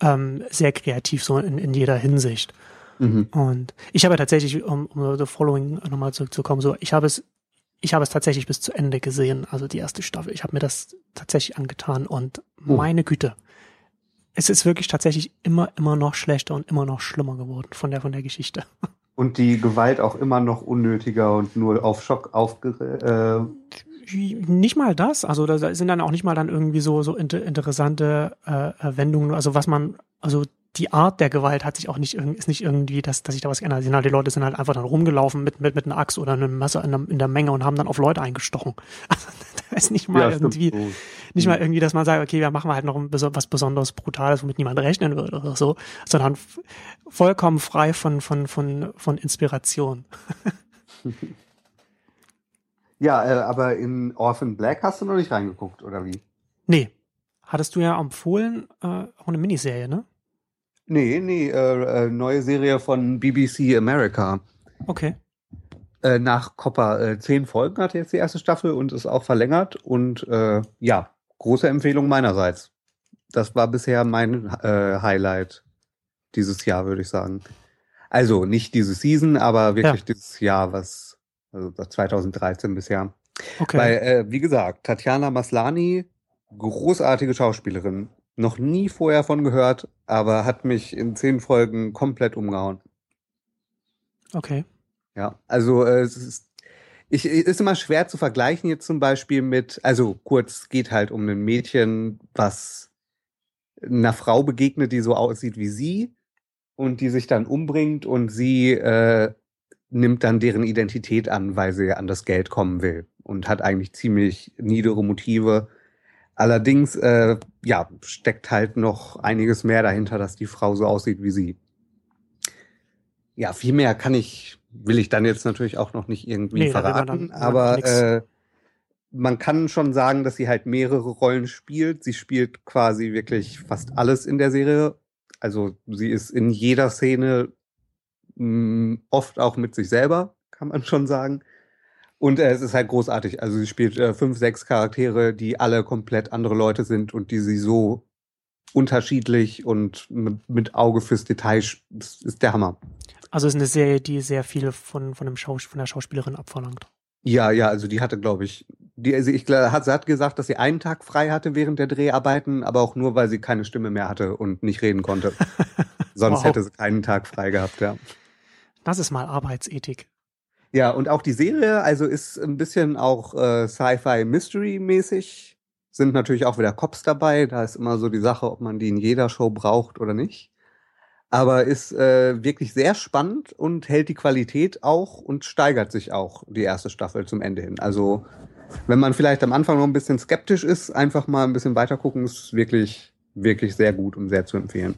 Ähm, sehr kreativ so in, in jeder Hinsicht. Mhm. Und ich habe tatsächlich, um, um The Following nochmal zurückzukommen, so ich habe es, ich habe es tatsächlich bis zu Ende gesehen, also die erste Staffel. Ich habe mir das tatsächlich angetan und Oh. meine Güte, es ist wirklich tatsächlich immer, immer noch schlechter und immer noch schlimmer geworden von der von der Geschichte. Und die Gewalt auch immer noch unnötiger und nur auf Schock aufge... Äh, Nicht mal das, also da sind dann auch nicht mal dann irgendwie so so inter interessante äh, Wendungen, also was man, also die Art der Gewalt hat sich auch nicht ist nicht irgendwie, dass dass sich da was geändert. hat. Halt, die Leute sind halt einfach dann rumgelaufen mit mit mit einer Axt oder einem Messer in der, in der Menge und haben dann auf Leute eingestochen. Also, da ist nicht mal ja, stimmt. irgendwie So. nicht mal irgendwie, dass man sagt, okay, wir machen halt noch ein was besonders Brutales, womit niemand rechnen würde oder so, sondern vollkommen frei von von von von Inspiration. Ja, äh, aber in Orphan Black hast du noch nicht reingeguckt, oder wie? Nee, hattest du ja empfohlen äh, auch eine Miniserie, ne? Nee, nee, äh, äh, neue Serie von BBC America. Okay. Äh, nach Copper. Äh, zehn Folgen hat jetzt die erste Staffel und ist auch verlängert. Und äh, ja, große Empfehlung meinerseits. Das war bisher mein äh, Highlight dieses Jahr, würde ich sagen. Also nicht diese Season, aber wirklich Ja. dieses Jahr, was, also seit 2013 bisher. Okay. Weil, äh, wie gesagt, Tatjana Maslani, großartige Schauspielerin. Noch nie vorher von gehört, aber hat mich in zehn Folgen komplett umgehauen. okay. Ja, also äh, es ist, ich, ist immer schwer zu vergleichen jetzt zum Beispiel mit, also kurz, es geht halt um ein Mädchen, was einer Frau begegnet, die so aussieht wie sie und die sich dann umbringt und sie äh, nimmt dann deren Identität an, weil sie an das Geld kommen will und hat eigentlich ziemlich niedere Motive. Allerdings, äh, ja, steckt halt noch einiges mehr dahinter, dass die Frau so aussieht wie sie. Ja, viel mehr kann ich, will ich dann jetzt natürlich auch noch nicht irgendwie Nee, verraten, dann- aber äh, man kann schon sagen, dass sie halt mehrere Rollen spielt. Sie spielt quasi wirklich fast alles in der Serie. Also sie ist in jeder Szene mh, oft auch mit sich selber, kann man schon sagen. Und äh, es ist halt großartig. Also sie spielt äh, fünf, sechs Charaktere, die alle komplett andere Leute sind und die sie so unterschiedlich und mit, Auge fürs Detail, ist der Hammer. Also es ist eine Serie, die sehr viel von, von, dem Schaus von der Schauspielerin abverlangt. Ja, ja, also die hatte, glaube ich, die, also ich hat, sie hat gesagt, dass sie einen Tag frei hatte während der Dreharbeiten, aber auch nur, weil sie keine Stimme mehr hatte und nicht reden konnte. Sonst Wow. hätte sie keinen Tag frei gehabt, ja. Das ist mal Arbeitsethik. Ja, und auch die Serie, also ist ein bisschen auch äh, Sci-Fi-Mystery-mäßig. Sind natürlich auch wieder Cops dabei. Da ist immer so die Sache, ob man die in jeder Show braucht oder nicht. Aber ist äh, wirklich sehr spannend und hält die Qualität auch und steigert sich auch die erste Staffel zum Ende hin. Also wenn man vielleicht am Anfang noch ein bisschen skeptisch ist, einfach mal ein bisschen weiter gucken, ist wirklich, wirklich sehr gut und sehr zu empfehlen.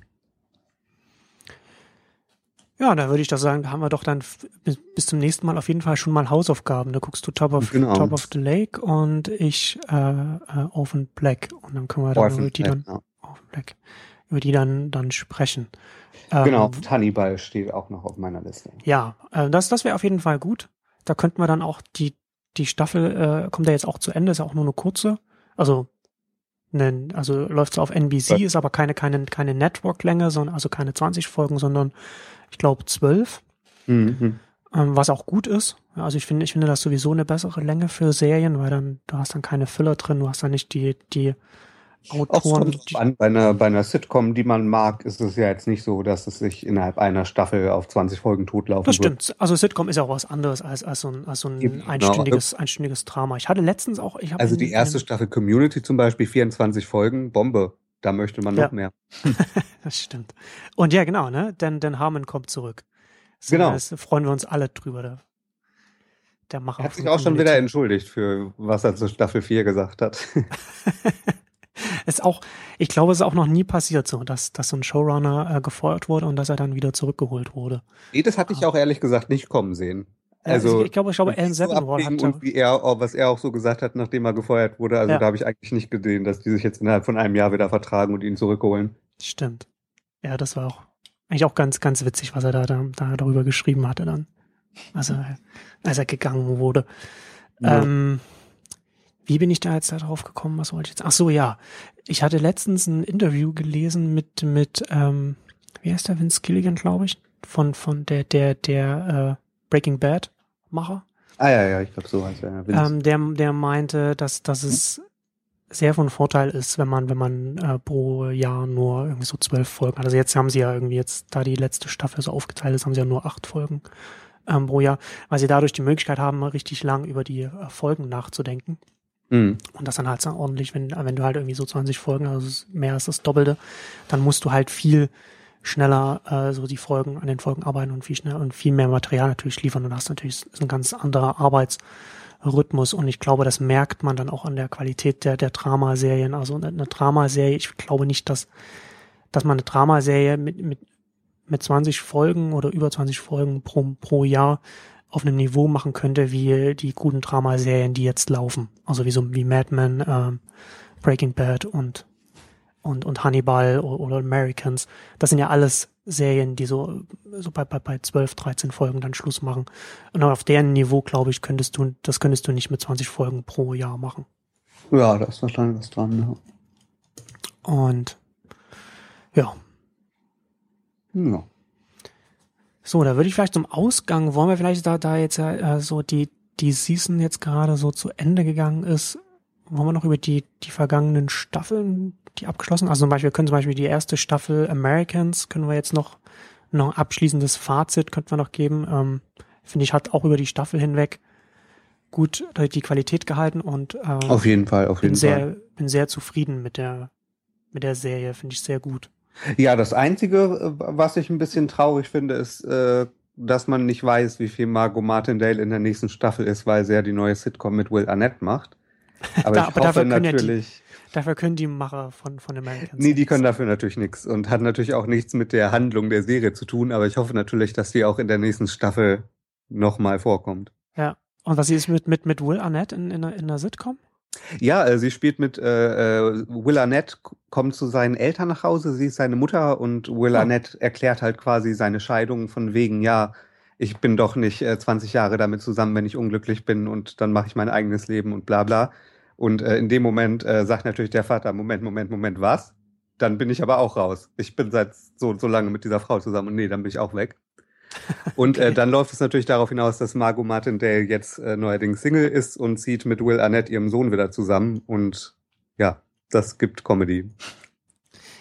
Ja, da würde ich doch sagen, da haben wir doch dann bis, bis zum nächsten Mal auf jeden Fall schon mal Hausaufgaben. Da guckst du Top of, Genau. Top of the Lake und ich äh, äh, Orphan Black. Und dann können wir dann Orphan über die Black, dann ja. Black, über die dann dann sprechen. Ähm, Genau, und Hannibal steht auch noch auf meiner Liste. Ja, äh, das, das wäre auf jeden Fall gut. Da könnten wir dann auch die, die Staffel, äh, kommt ja jetzt auch zu Ende, ist ja auch nur eine kurze. Also, ne, also läuft so auf NBC, Ja. ist aber keine, keine, keine Network-Länge, sondern also keine 20 Folgen, sondern ich glaube 12, Mhm. ähm, was auch gut ist. Also ich finde, ich finde das sowieso eine bessere Länge für Serien, weil dann, du hast dann keine Filler drin, du hast dann nicht die, die Auch Autoren. drauf an, bei einer, bei einer Sitcom, die man mag, ist es ja jetzt nicht so, dass es sich innerhalb einer Staffel auf 20 Folgen totlaufen Das wird. stimmt. Also Sitcom ist ja auch was anderes als, als so ein, als so ein genau. einstündiges, einstündiges Drama. Ich hatte letztens auch, ich habe Also die erste Staffel Community zum Beispiel, 24 Folgen, Bombe. Da möchte man Ja. noch mehr. Das stimmt. Und ja, genau, ne? Denn, denn Harmon kommt zurück. So, Genau. Das freuen wir uns alle drüber. Der, der Macher. Er hat sich auch schon wieder entschuldigt für was er zu Staffel 4 gesagt hat. ist auch, ich glaube, es ist auch noch nie passiert so, dass, dass so ein Showrunner äh, gefeuert wurde und dass er dann wieder zurückgeholt wurde. Nee, das hatte ich auch ehrlich gesagt nicht kommen sehen. Also, ich, ich glaube, ich glaube, Alan so Sepinwall hat und wie er, was er auch so gesagt hat, nachdem er gefeuert wurde, also Ja. da habe ich eigentlich nicht gesehen, dass die sich jetzt innerhalb von einem Jahr wieder vertragen und ihn zurückholen. Stimmt. Ja, das war auch eigentlich auch ganz, ganz witzig, was er da, da, da darüber geschrieben hatte dann. Also, als er gegangen wurde. Ja. Ähm, wie bin ich da jetzt da drauf gekommen? Was wollte ich jetzt? Ach so, ja. Ich hatte letztens ein Interview gelesen mit, mit, ähm, wie heißt der, Vince Gilligan, glaube ich, von, von der, der, der, äh, Breaking Bad Macher. Ah ja, ja, ich glaube so heißt er. ja. Ähm, der, der meinte, dass, dass es sehr von Vorteil ist, wenn man, wenn man äh, pro Jahr nur irgendwie so zwölf Folgen hat. Also jetzt haben sie ja irgendwie jetzt, da die letzte Staffel so aufgeteilt ist, haben sie ja nur acht Folgen ähm, pro Jahr, weil sie dadurch die Möglichkeit haben, richtig lang über die äh, Folgen nachzudenken. Hm. Und das dann halt so ordentlich, wenn, wenn du halt irgendwie so 20 Folgen, also mehr als das Doppelte, dann musst du halt viel schneller äh, so die Folgen an den Folgen arbeiten und viel schneller und viel mehr Material natürlich liefern und natürlich ist ein ganz anderer Arbeitsrhythmus und ich glaube, das merkt man dann auch an der Qualität der der Dramaserien. Also eine, eine Dramaserie, ich glaube nicht, dass dass man eine Dramaserie mit mit mit 20 Folgen oder über 20 Folgen pro pro Jahr auf einem Niveau machen könnte wie die guten Dramaserien, die jetzt laufen. Also wie so wie Mad Men, ähm, Breaking Bad und und und Hannibal oder, Americans. Das sind ja alles Serien, die so so bei bei bei 12, 13 Folgen dann Schluss machen. Und auf deren Niveau, glaube ich, könntest du das könntest du nicht mit 20 Folgen pro Jahr machen. Ja, da ist wahrscheinlich was dran. Ja. Und ja, Ja. So, da würde ich vielleicht zum Ausgang, wollen wir vielleicht, da, da jetzt ja äh, so die, die Season jetzt gerade so zu Ende gegangen ist, wollen wir noch über die, die vergangenen Staffeln, die abgeschlossen, also zum Beispiel, wir können zum Beispiel die erste Staffel Americans, können wir jetzt noch, noch ein abschließendes Fazit, könnten wir noch geben, ähm, finde ich, hat auch über die Staffel hinweg gut die Qualität gehalten und ähm, Auf jeden Fall, auf bin jeden sehr, Fall. bin sehr zufrieden mit der, mit der Serie, finde ich sehr gut. Ja, das Einzige, äh, was ich ein bisschen traurig finde, ist, äh, dass man nicht weiß, wie viel Margot Martindale in der nächsten Staffel ist, weil sie ja die neue Sitcom mit Will Arnett macht. Aber Da- aber dafür ja die- natürlich, Dafür können die Macher von, von Americans. nee, die können dafür natürlich nichts und hat natürlich auch nichts mit der Handlung der Serie zu tun, aber ich hoffe natürlich, dass die auch in der nächsten Staffel nochmal vorkommt. Ja. Und was ist mit, mit, mit Will Arnett in, in, der, in der Sitcom? Ja, äh, sie spielt mit äh, äh, Will Arnett, kommt zu seinen Eltern nach Hause, sie ist seine Mutter und Will Oh. Arnett erklärt halt quasi seine Scheidung von wegen, ja, ich bin doch nicht äh, 20 Jahre damit zusammen, wenn ich unglücklich bin und dann mache ich mein eigenes Leben und bla bla. Und äh, in dem Moment äh, sagt natürlich der Vater, Moment, Moment, Moment, was? Dann bin ich aber auch raus. Ich bin seit so, so lange mit dieser Frau zusammen und nee, dann bin ich auch weg. Und äh, Okay. dann läuft es natürlich darauf hinaus, dass Margot Martindale jetzt äh, neuerdings Single ist und zieht mit Will Arnett, ihrem Sohn, wieder zusammen. Und ja, das gibt Comedy.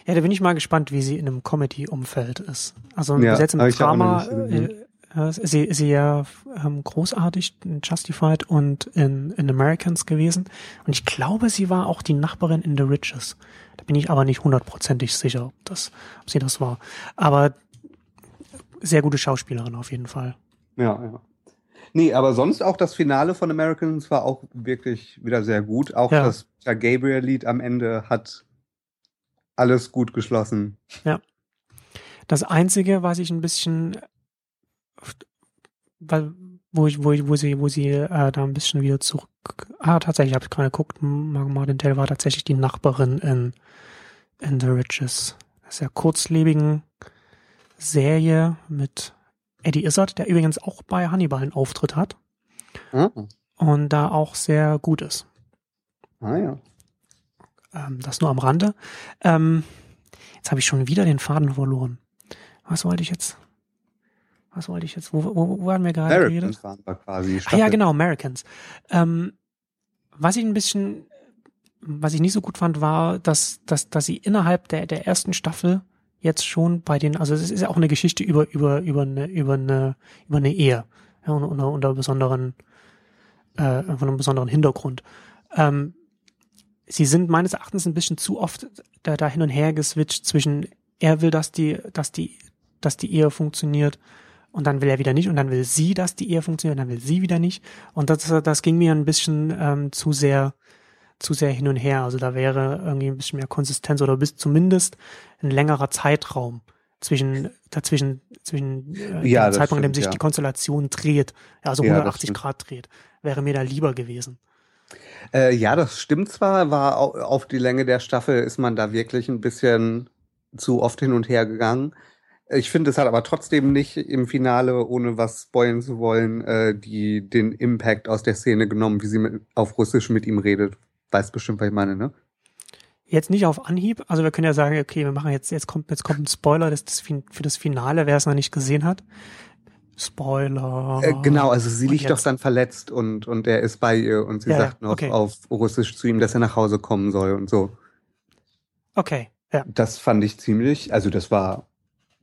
Ja, da bin ich mal gespannt, wie sie in einem Comedy-Umfeld ist. Also Ja, jetzt im Drama äh, äh, sie, ist sie ja ähm, großartig in Justified und in, in Americans gewesen. Und ich glaube, sie war auch die Nachbarin in The Riches. Da bin ich aber nicht hundertprozentig sicher, ob, das, ob sie das war. Aber sehr gute Schauspielerin auf jeden Fall. Ja, ja. Nee, aber sonst auch das Finale von Americans war auch wirklich wieder sehr gut. Auch Ja. das Gabriel-Lied am Ende hat alles gut geschlossen. Das Einzige, was ich ein bisschen, wo ich, wo ich, wo sie, wo sie äh, da ein bisschen wieder zurück, ah, tatsächlich, habe ich gerade geguckt, Margot Martindale war tatsächlich die Nachbarin in, in The Riches. Sehr kurzlebigen Serie mit Eddie Izzard, der übrigens auch bei Hannibal einen Auftritt hat Ah, und da auch sehr gut ist. ah ja. Ähm, das nur am Rande. Ähm, jetzt habe ich schon wieder den Faden verloren. Was wollte ich jetzt? Was wollte ich jetzt? Wo, wo, wo haben wir gerade geredet? Americans waren wir quasi. Ah ja, genau, Americans. Ähm, was ich ein bisschen, was ich nicht so gut fand, war, dass, dass, dass sie innerhalb der, der ersten Staffel jetzt schon bei den, also es ist ja auch eine Geschichte über, über, über eine, über eine, über eine Ehe. Ja, unter, unter, unter besonderen, äh, von einem besonderen Hintergrund. Ähm, sie sind meines Erachtens ein bisschen zu oft da, da hin und her geswitcht zwischen, er will, dass die, dass die, dass die Ehe funktioniert und dann will er wieder nicht und dann will sie, dass die Ehe funktioniert und dann will sie wieder nicht. Und das, das ging mir ein bisschen ähm, zu sehr zu sehr hin und her. Also da wäre irgendwie ein bisschen mehr Konsistenz oder bis zumindest ein längerer Zeitraum zwischen dazwischen zwischen äh, Ja, dem Zeitpunkt, an dem sich ja. die Konstellation dreht, ja, also Ja, das 180 stimmt. Grad dreht, wäre mir da lieber gewesen. Äh, ja, das stimmt zwar, war au- auf die Länge der Staffel ist man da wirklich ein bisschen zu oft hin und her gegangen. Ich finde, es hat aber trotzdem nicht im Finale, ohne was spoilen zu wollen, äh, die, den Impact aus der Szene genommen, wie sie mit, auf Russisch mit ihm redet. Weißt bestimmt, was ich meine, ne? Jetzt nicht auf Anhieb, also wir können ja sagen, okay, wir machen jetzt, jetzt kommt, jetzt kommt ein Spoiler das, das, für das Finale, wer es noch nicht gesehen hat. Spoiler. Äh, genau, also sie liegt doch dann verletzt und, und er ist bei ihr und sie ja, sagt noch okay. auf Russisch zu ihm, dass er nach Hause kommen soll und so. Okay, ja. Das fand ich ziemlich, also das war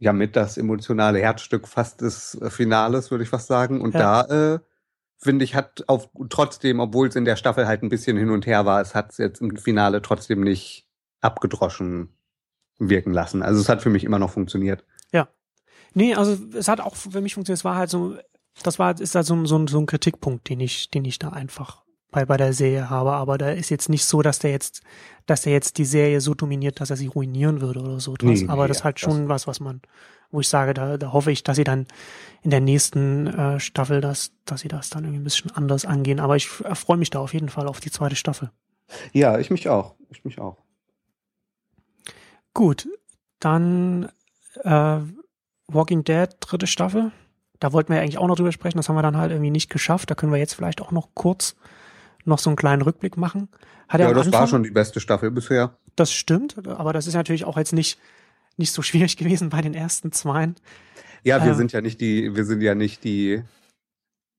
ja mit das emotionale Herzstück fast des äh, Finales, würde ich fast sagen. Und Ja. da, äh, finde ich, hat auf trotzdem, obwohl es in der Staffel halt ein bisschen hin und her war, es hat es jetzt im Finale trotzdem nicht abgedroschen wirken lassen. Also es hat für mich immer noch funktioniert. Nee, also es hat auch für mich funktioniert, es war halt so, das war, ist halt so, ein- so, ein- so ein Kritikpunkt, den ich, den ich da einfach bei, bei der Serie habe, aber da ist jetzt nicht so, dass der jetzt, dass der jetzt die Serie so dominiert, dass er sie ruinieren würde oder so etwas. Nee, aber nee, das ist halt das- schon was, was man, wo ich sage, da, da hoffe ich, dass sie dann in der nächsten äh, Staffel, dass, dass sie das dann irgendwie ein bisschen anders angehen. Aber ich freue mich da auf jeden Fall auf die zweite Staffel. Ja, ich mich auch. Ich mich auch. Gut, dann äh, Walking Dead, dritte Staffel. Da wollten wir ja eigentlich auch noch drüber sprechen, das haben wir dann halt irgendwie nicht geschafft. Da können wir jetzt vielleicht auch noch kurz noch so einen kleinen Rückblick machen. Hat Ja, das Anfang, war schon die beste Staffel bisher. das stimmt, aber das ist natürlich auch jetzt nicht, nicht so schwierig gewesen bei den ersten zweien. Ja, wir Ähm. sind ja nicht die, wir sind ja nicht die.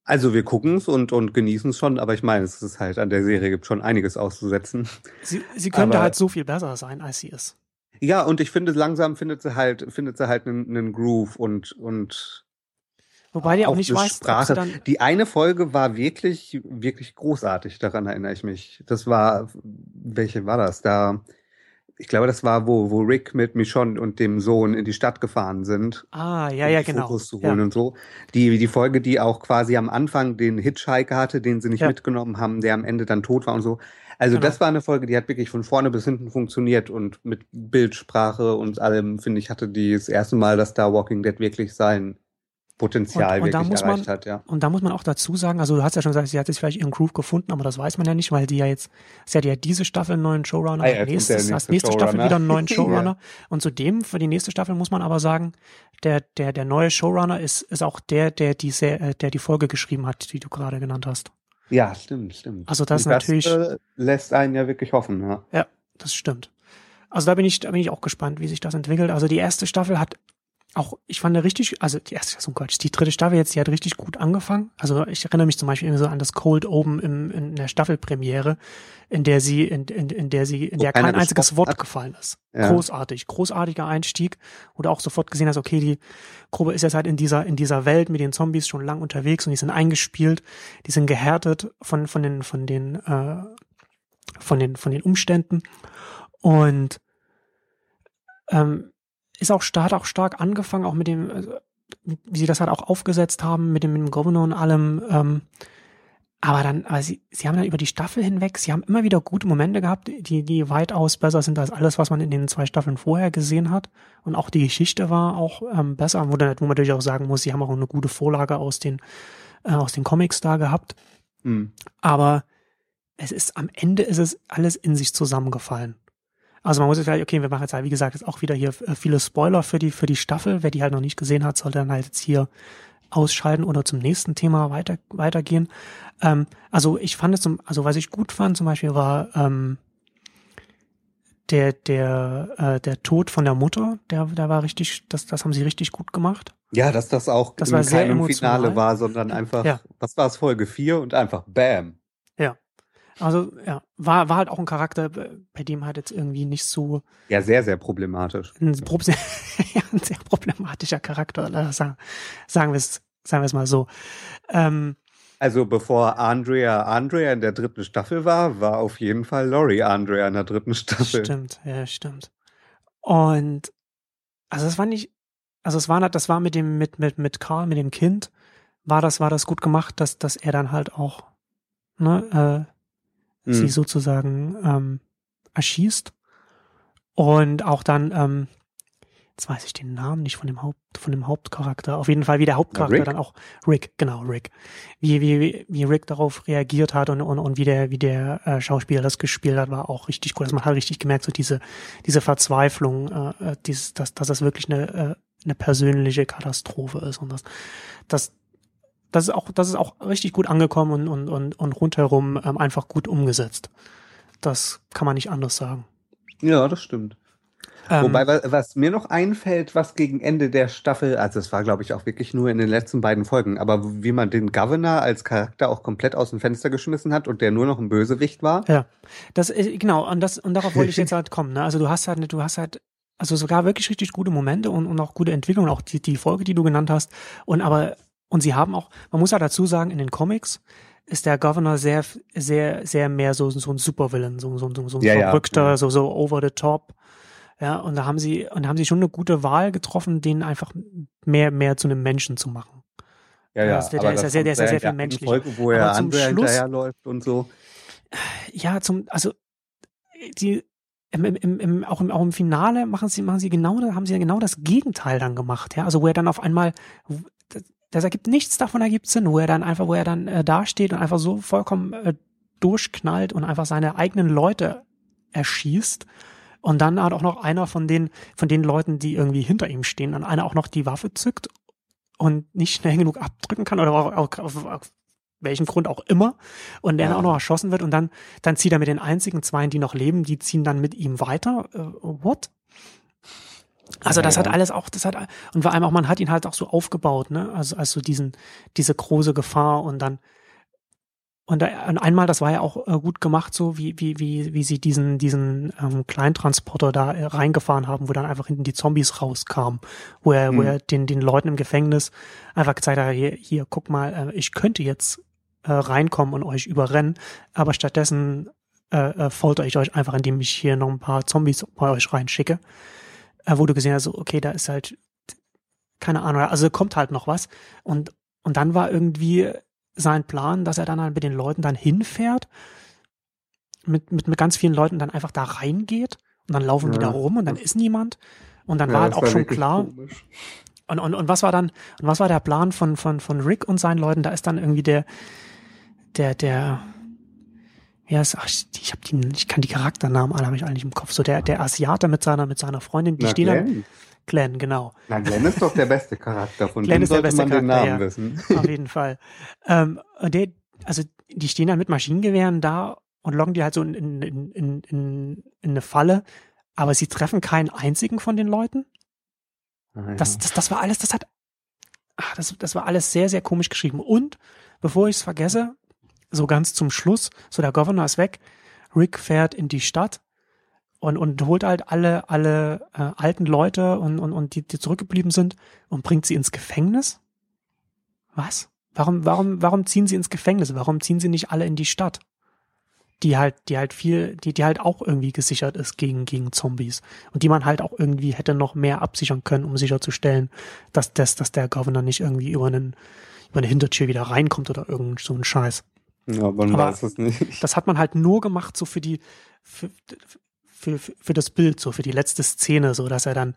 Also wir gucken es und, und genießen es schon, aber ich meine, es ist halt an der Serie gibt schon einiges auszusetzen. Sie, sie könnte Aber- halt so viel besser sein, als sie ist. Ja, und ich finde, langsam findet sie halt, findet sie halt einen, einen Groove und, und Wobei die auch nicht weiß, Sprache. dann, die eine Folge war wirklich, wirklich großartig, daran erinnere ich mich. Das war, welche war das? Da, ich glaube, das war, wo, wo Rick mit Michonne und dem Sohn in die Stadt gefahren sind. ah, ja, um ja, genau. Fotos zu Ja. holen und so. Die, die Folge, die auch quasi am Anfang den Hitchhiker hatte, den sie nicht Ja. mitgenommen haben, der am Ende dann tot war und so. Also Genau. das war eine Folge, die hat wirklich von vorne bis hinten funktioniert und mit Bildsprache und allem, finde ich, hatte die das erste Mal, dass da Walking Dead wirklich sein Potenzial Und- und wirklich muss man- erreicht hat, ja. Und da muss man auch dazu sagen, also du hast ja schon gesagt, sie hat jetzt vielleicht ihren Groove gefunden, aber das weiß man ja nicht, weil die ja jetzt, sie hat ja diese Staffel einen neuen Showrunner, Ah ja, nächste nächste Staffel Showrunner. wieder einen neuen Ja. Showrunner. Und zudem, für die nächste Staffel muss man aber sagen, der, der, der neue Showrunner ist, ist auch der, der die, äh, der die Folge geschrieben hat, die du gerade genannt hast. Ja, stimmt, stimmt. Also das Und natürlich- äh, lässt einen ja wirklich hoffen, ja. Ja, das stimmt. Also da bin ich, da bin ich auch gespannt, wie sich das entwickelt. Also die erste Staffel hat auch, ich fand eine richtig, also die erste, so Gott, die dritte Staffel jetzt, die hat richtig gut angefangen. Also ich erinnere mich zum Beispiel irgendwie so an das Cold Open im, in der Staffelpremiere, in der sie, in, in, in der sie, in Wo der kein einziges Wort hat. gefallen ist. Ja. Großartig, großartiger Einstieg, wo du auch sofort gesehen hast, okay, die Gruppe ist jetzt halt in dieser, in dieser Welt mit den Zombies schon lang unterwegs und die sind eingespielt, die sind gehärtet von, von den, von den, äh, von den, von den Umständen und ähm, ist auch stark, auch stark angefangen, auch mit dem, also, wie sie das halt auch aufgesetzt haben, mit dem, mit dem Governor und allem. Ähm, aber dann, aber sie, sie haben dann über die Staffel hinweg, sie haben immer wieder gute Momente gehabt, die, die weitaus besser sind als alles, was man in den zwei Staffeln vorher gesehen hat. Und auch die Geschichte war auch ähm, besser, wo, dann, wo man natürlich auch sagen muss, sie haben auch eine gute Vorlage aus den, äh, aus den Comics da gehabt. Hm. Aber es ist am Ende ist es alles in sich zusammengefallen. Also man muss jetzt vielleicht, okay, wir machen jetzt halt, wie gesagt, jetzt auch wieder hier äh, viele Spoiler für die, für die Staffel. Wer die halt noch nicht gesehen hat, sollte dann halt jetzt hier ausschalten oder zum nächsten Thema weiter, weitergehen. Ähm, also ich fand es, zum, also was ich gut fand zum Beispiel war ähm, der, der, äh, der Tod von der Mutter, der, der war richtig, das, das haben sie richtig gut gemacht. Ja, dass das auch Das in war sehr keinem. Finale war, sondern einfach, Ja. was war es, Folge 4 und einfach Bam. Also ja, war, war halt auch ein Charakter, bei bei dem halt jetzt irgendwie nicht so Ja, sehr, sehr problematisch. ein, ja, ein sehr problematischer Charakter, äh, sagen, sagen wir es sagen wir es mal so. Ähm, Also bevor Andrea Andrea in der dritten Staffel war, war auf jeden Fall Laurie Andrea in der dritten Staffel. stimmt, ja, stimmt. Und also das war nicht, also es war das war mit dem mit mit mit Karl mit dem Kind war das war das gut gemacht, dass dass er dann halt auch ne äh, Mhm. sie sozusagen ähm, erschießt. Und auch dann, ähm, jetzt weiß ich den Namen nicht von dem Haupt, von dem Hauptcharakter. Auf jeden Fall, wie der Hauptcharakter Rick? dann auch Rick, genau, Rick. Wie, wie, wie Rick darauf reagiert hat und, und, und wie der, wie der äh, Schauspieler das gespielt hat, war auch richtig cool. Also man hat richtig gemerkt, so diese, diese Verzweiflung, äh, äh, dieses, dass, dass das wirklich eine, äh, eine persönliche Katastrophe ist. Und das, das, das ist auch, das ist auch richtig gut angekommen und, und, und, und rundherum ähm, einfach gut umgesetzt. Das kann man nicht anders sagen. Ja, das stimmt. Ähm, Wobei, wa- was mir noch einfällt, was gegen Ende der Staffel, also es war, glaube ich, auch wirklich nur in den letzten beiden Folgen, aber wie man den Governor als Charakter auch komplett aus dem Fenster geschmissen hat und der nur noch ein Bösewicht war. Ja, das genau und das und darauf wollte ich jetzt halt kommen. Ne? Also du hast halt, du hast halt, also sogar wirklich richtig gute Momente und, und auch gute Entwicklungen, auch die die Folge, die du genannt hast. Und aber und sie haben auch, man muss ja dazu sagen, in den Comics ist der Governor sehr, sehr, sehr mehr so so ein Supervillain, so so so, so ein Ja, verrückter, ja. so so over the top. Ja, und da haben sie und da haben sie schon eine gute Wahl getroffen, den einfach mehr mehr zu einem Menschen zu machen. Ja, Ja, das- der- der ist ja sehr- der ist ja sehr viel menschlicher. Folge, wo er Aber zum Schluss- hinterherläuft und so. ja, zum, also die im, im, im, im, auch, im, auch im Finale machen sie, machen sie genau, haben sie ja genau das Gegenteil dann gemacht, ja. Also wo er dann auf einmal, das, ergibt nichts davon ergibt Sinn, wo er dann einfach, wo er dann äh, dasteht und einfach so vollkommen äh, durchknallt und einfach seine eigenen Leute erschießt. Und dann hat auch noch einer von den, von den Leuten, die irgendwie hinter ihm stehen, dann einer auch noch die Waffe zückt und nicht schnell genug abdrücken kann oder auch, auch, auf, auf welchen Grund auch immer und der Ja. dann auch noch erschossen wird und dann dann zieht er mit den einzigen zwei, die noch leben, die ziehen dann mit ihm weiter. Äh, what? Also das hat alles auch, das hat und vor allem auch man hat ihn halt auch so aufgebaut, ne? Also also diesen diese große Gefahr und dann und, da, und einmal, das war ja auch äh, gut gemacht, so wie wie wie wie sie diesen diesen ähm, Kleintransporter da äh, reingefahren haben, wo dann einfach hinten die Zombies rauskamen, wo er wo Mhm. er den den Leuten im Gefängnis einfach gezeigt hat, hier hier guck mal, äh, ich könnte jetzt äh, reinkommen und euch überrennen, aber stattdessen äh, äh, folter ich euch einfach, indem ich hier noch ein paar Zombies bei euch reinschicke, wo du gesehen hast, so, okay, da ist halt keine Ahnung, also kommt halt noch was und und dann war irgendwie sein Plan, dass er dann halt mit den Leuten dann hinfährt, mit, mit, mit ganz vielen Leuten dann einfach da reingeht und dann laufen die Ja. da rum und dann ist niemand und dann Ja, war halt auch schon wirklich klar, komisch. und, und, und was war dann, und was war der Plan von, von, von Rick und seinen Leuten? Da ist dann irgendwie der, der, der, ja, ist, ach, ich, ich hab die, ich kann die Charakternamen alle habe ich nicht im Kopf. So der, der Asiate mit seiner, mit seiner Freundin, die Na, stehen dann, Glenn. Glenn, genau. Na, Glenn ist doch der beste Charakter. Von Glenn dem ist der sollte beste man den Charakter, Namen ja. wissen. Auf jeden Fall. Ähm, der, also die stehen dann mit Maschinengewehren da und locken die halt so in, in, in, in, in in eine Falle, aber sie treffen keinen einzigen von den Leuten. Ah, Das, ja. das, das war alles, das hat, ach, das, das war alles sehr, sehr komisch geschrieben. Und, bevor ich es vergesse, so ganz zum Schluss, so der Governor ist weg, Rick fährt in die Stadt und, und holt halt alle, alle äh, alten Leute und, und, und die, die zurückgeblieben sind und bringt sie ins Gefängnis. Was? Warum, warum, warum ziehen sie ins Gefängnis? Warum ziehen sie nicht alle in die Stadt? Die halt, die halt viel, die, die halt auch irgendwie gesichert ist gegen, gegen Zombies. Und die man halt auch irgendwie hätte noch mehr absichern können, um sicherzustellen, dass das, dass der Governor nicht irgendwie über einen, über eine Hintertür wieder reinkommt oder irgend so ein Scheiß. Ja, man aber- weiß es nicht. Das hat man halt nur gemacht, so für die, für, für, für, für das Bild, so für die letzte Szene, so dass er dann,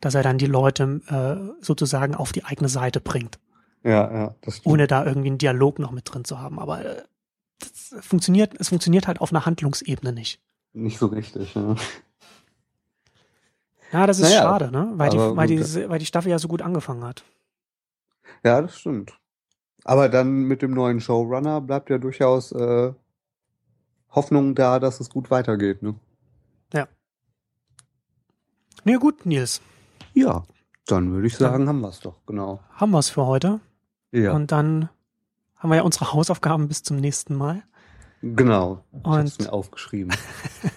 dass er dann die Leute äh, sozusagen auf die eigene Seite bringt, Ja, ja, das stimmt. ohne da irgendwie einen Dialog noch mit drin zu haben. Aber äh, funktioniert, es funktioniert halt auf einer Handlungsebene nicht. Nicht so richtig, ja. Ja, das ist Naja, schade, ne? Weil die, weil, die, weil die Staffel ja so gut angefangen hat. Ja, das stimmt. Aber dann mit dem neuen Showrunner bleibt ja durchaus äh, Hoffnung da, dass es gut weitergeht, ne? Nee, gut, Nils. Ja, dann würde ich sagen, haben wir es doch, genau. Haben wir's für heute. Ja, Und dann haben wir ja unsere Hausaufgaben bis zum nächsten Mal. genau. Ich Und- mir aufgeschrieben.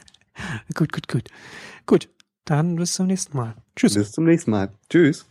Gut, gut, gut. Gut, dann bis zum nächsten Mal. Tschüss. Bis zum nächsten Mal. Tschüss.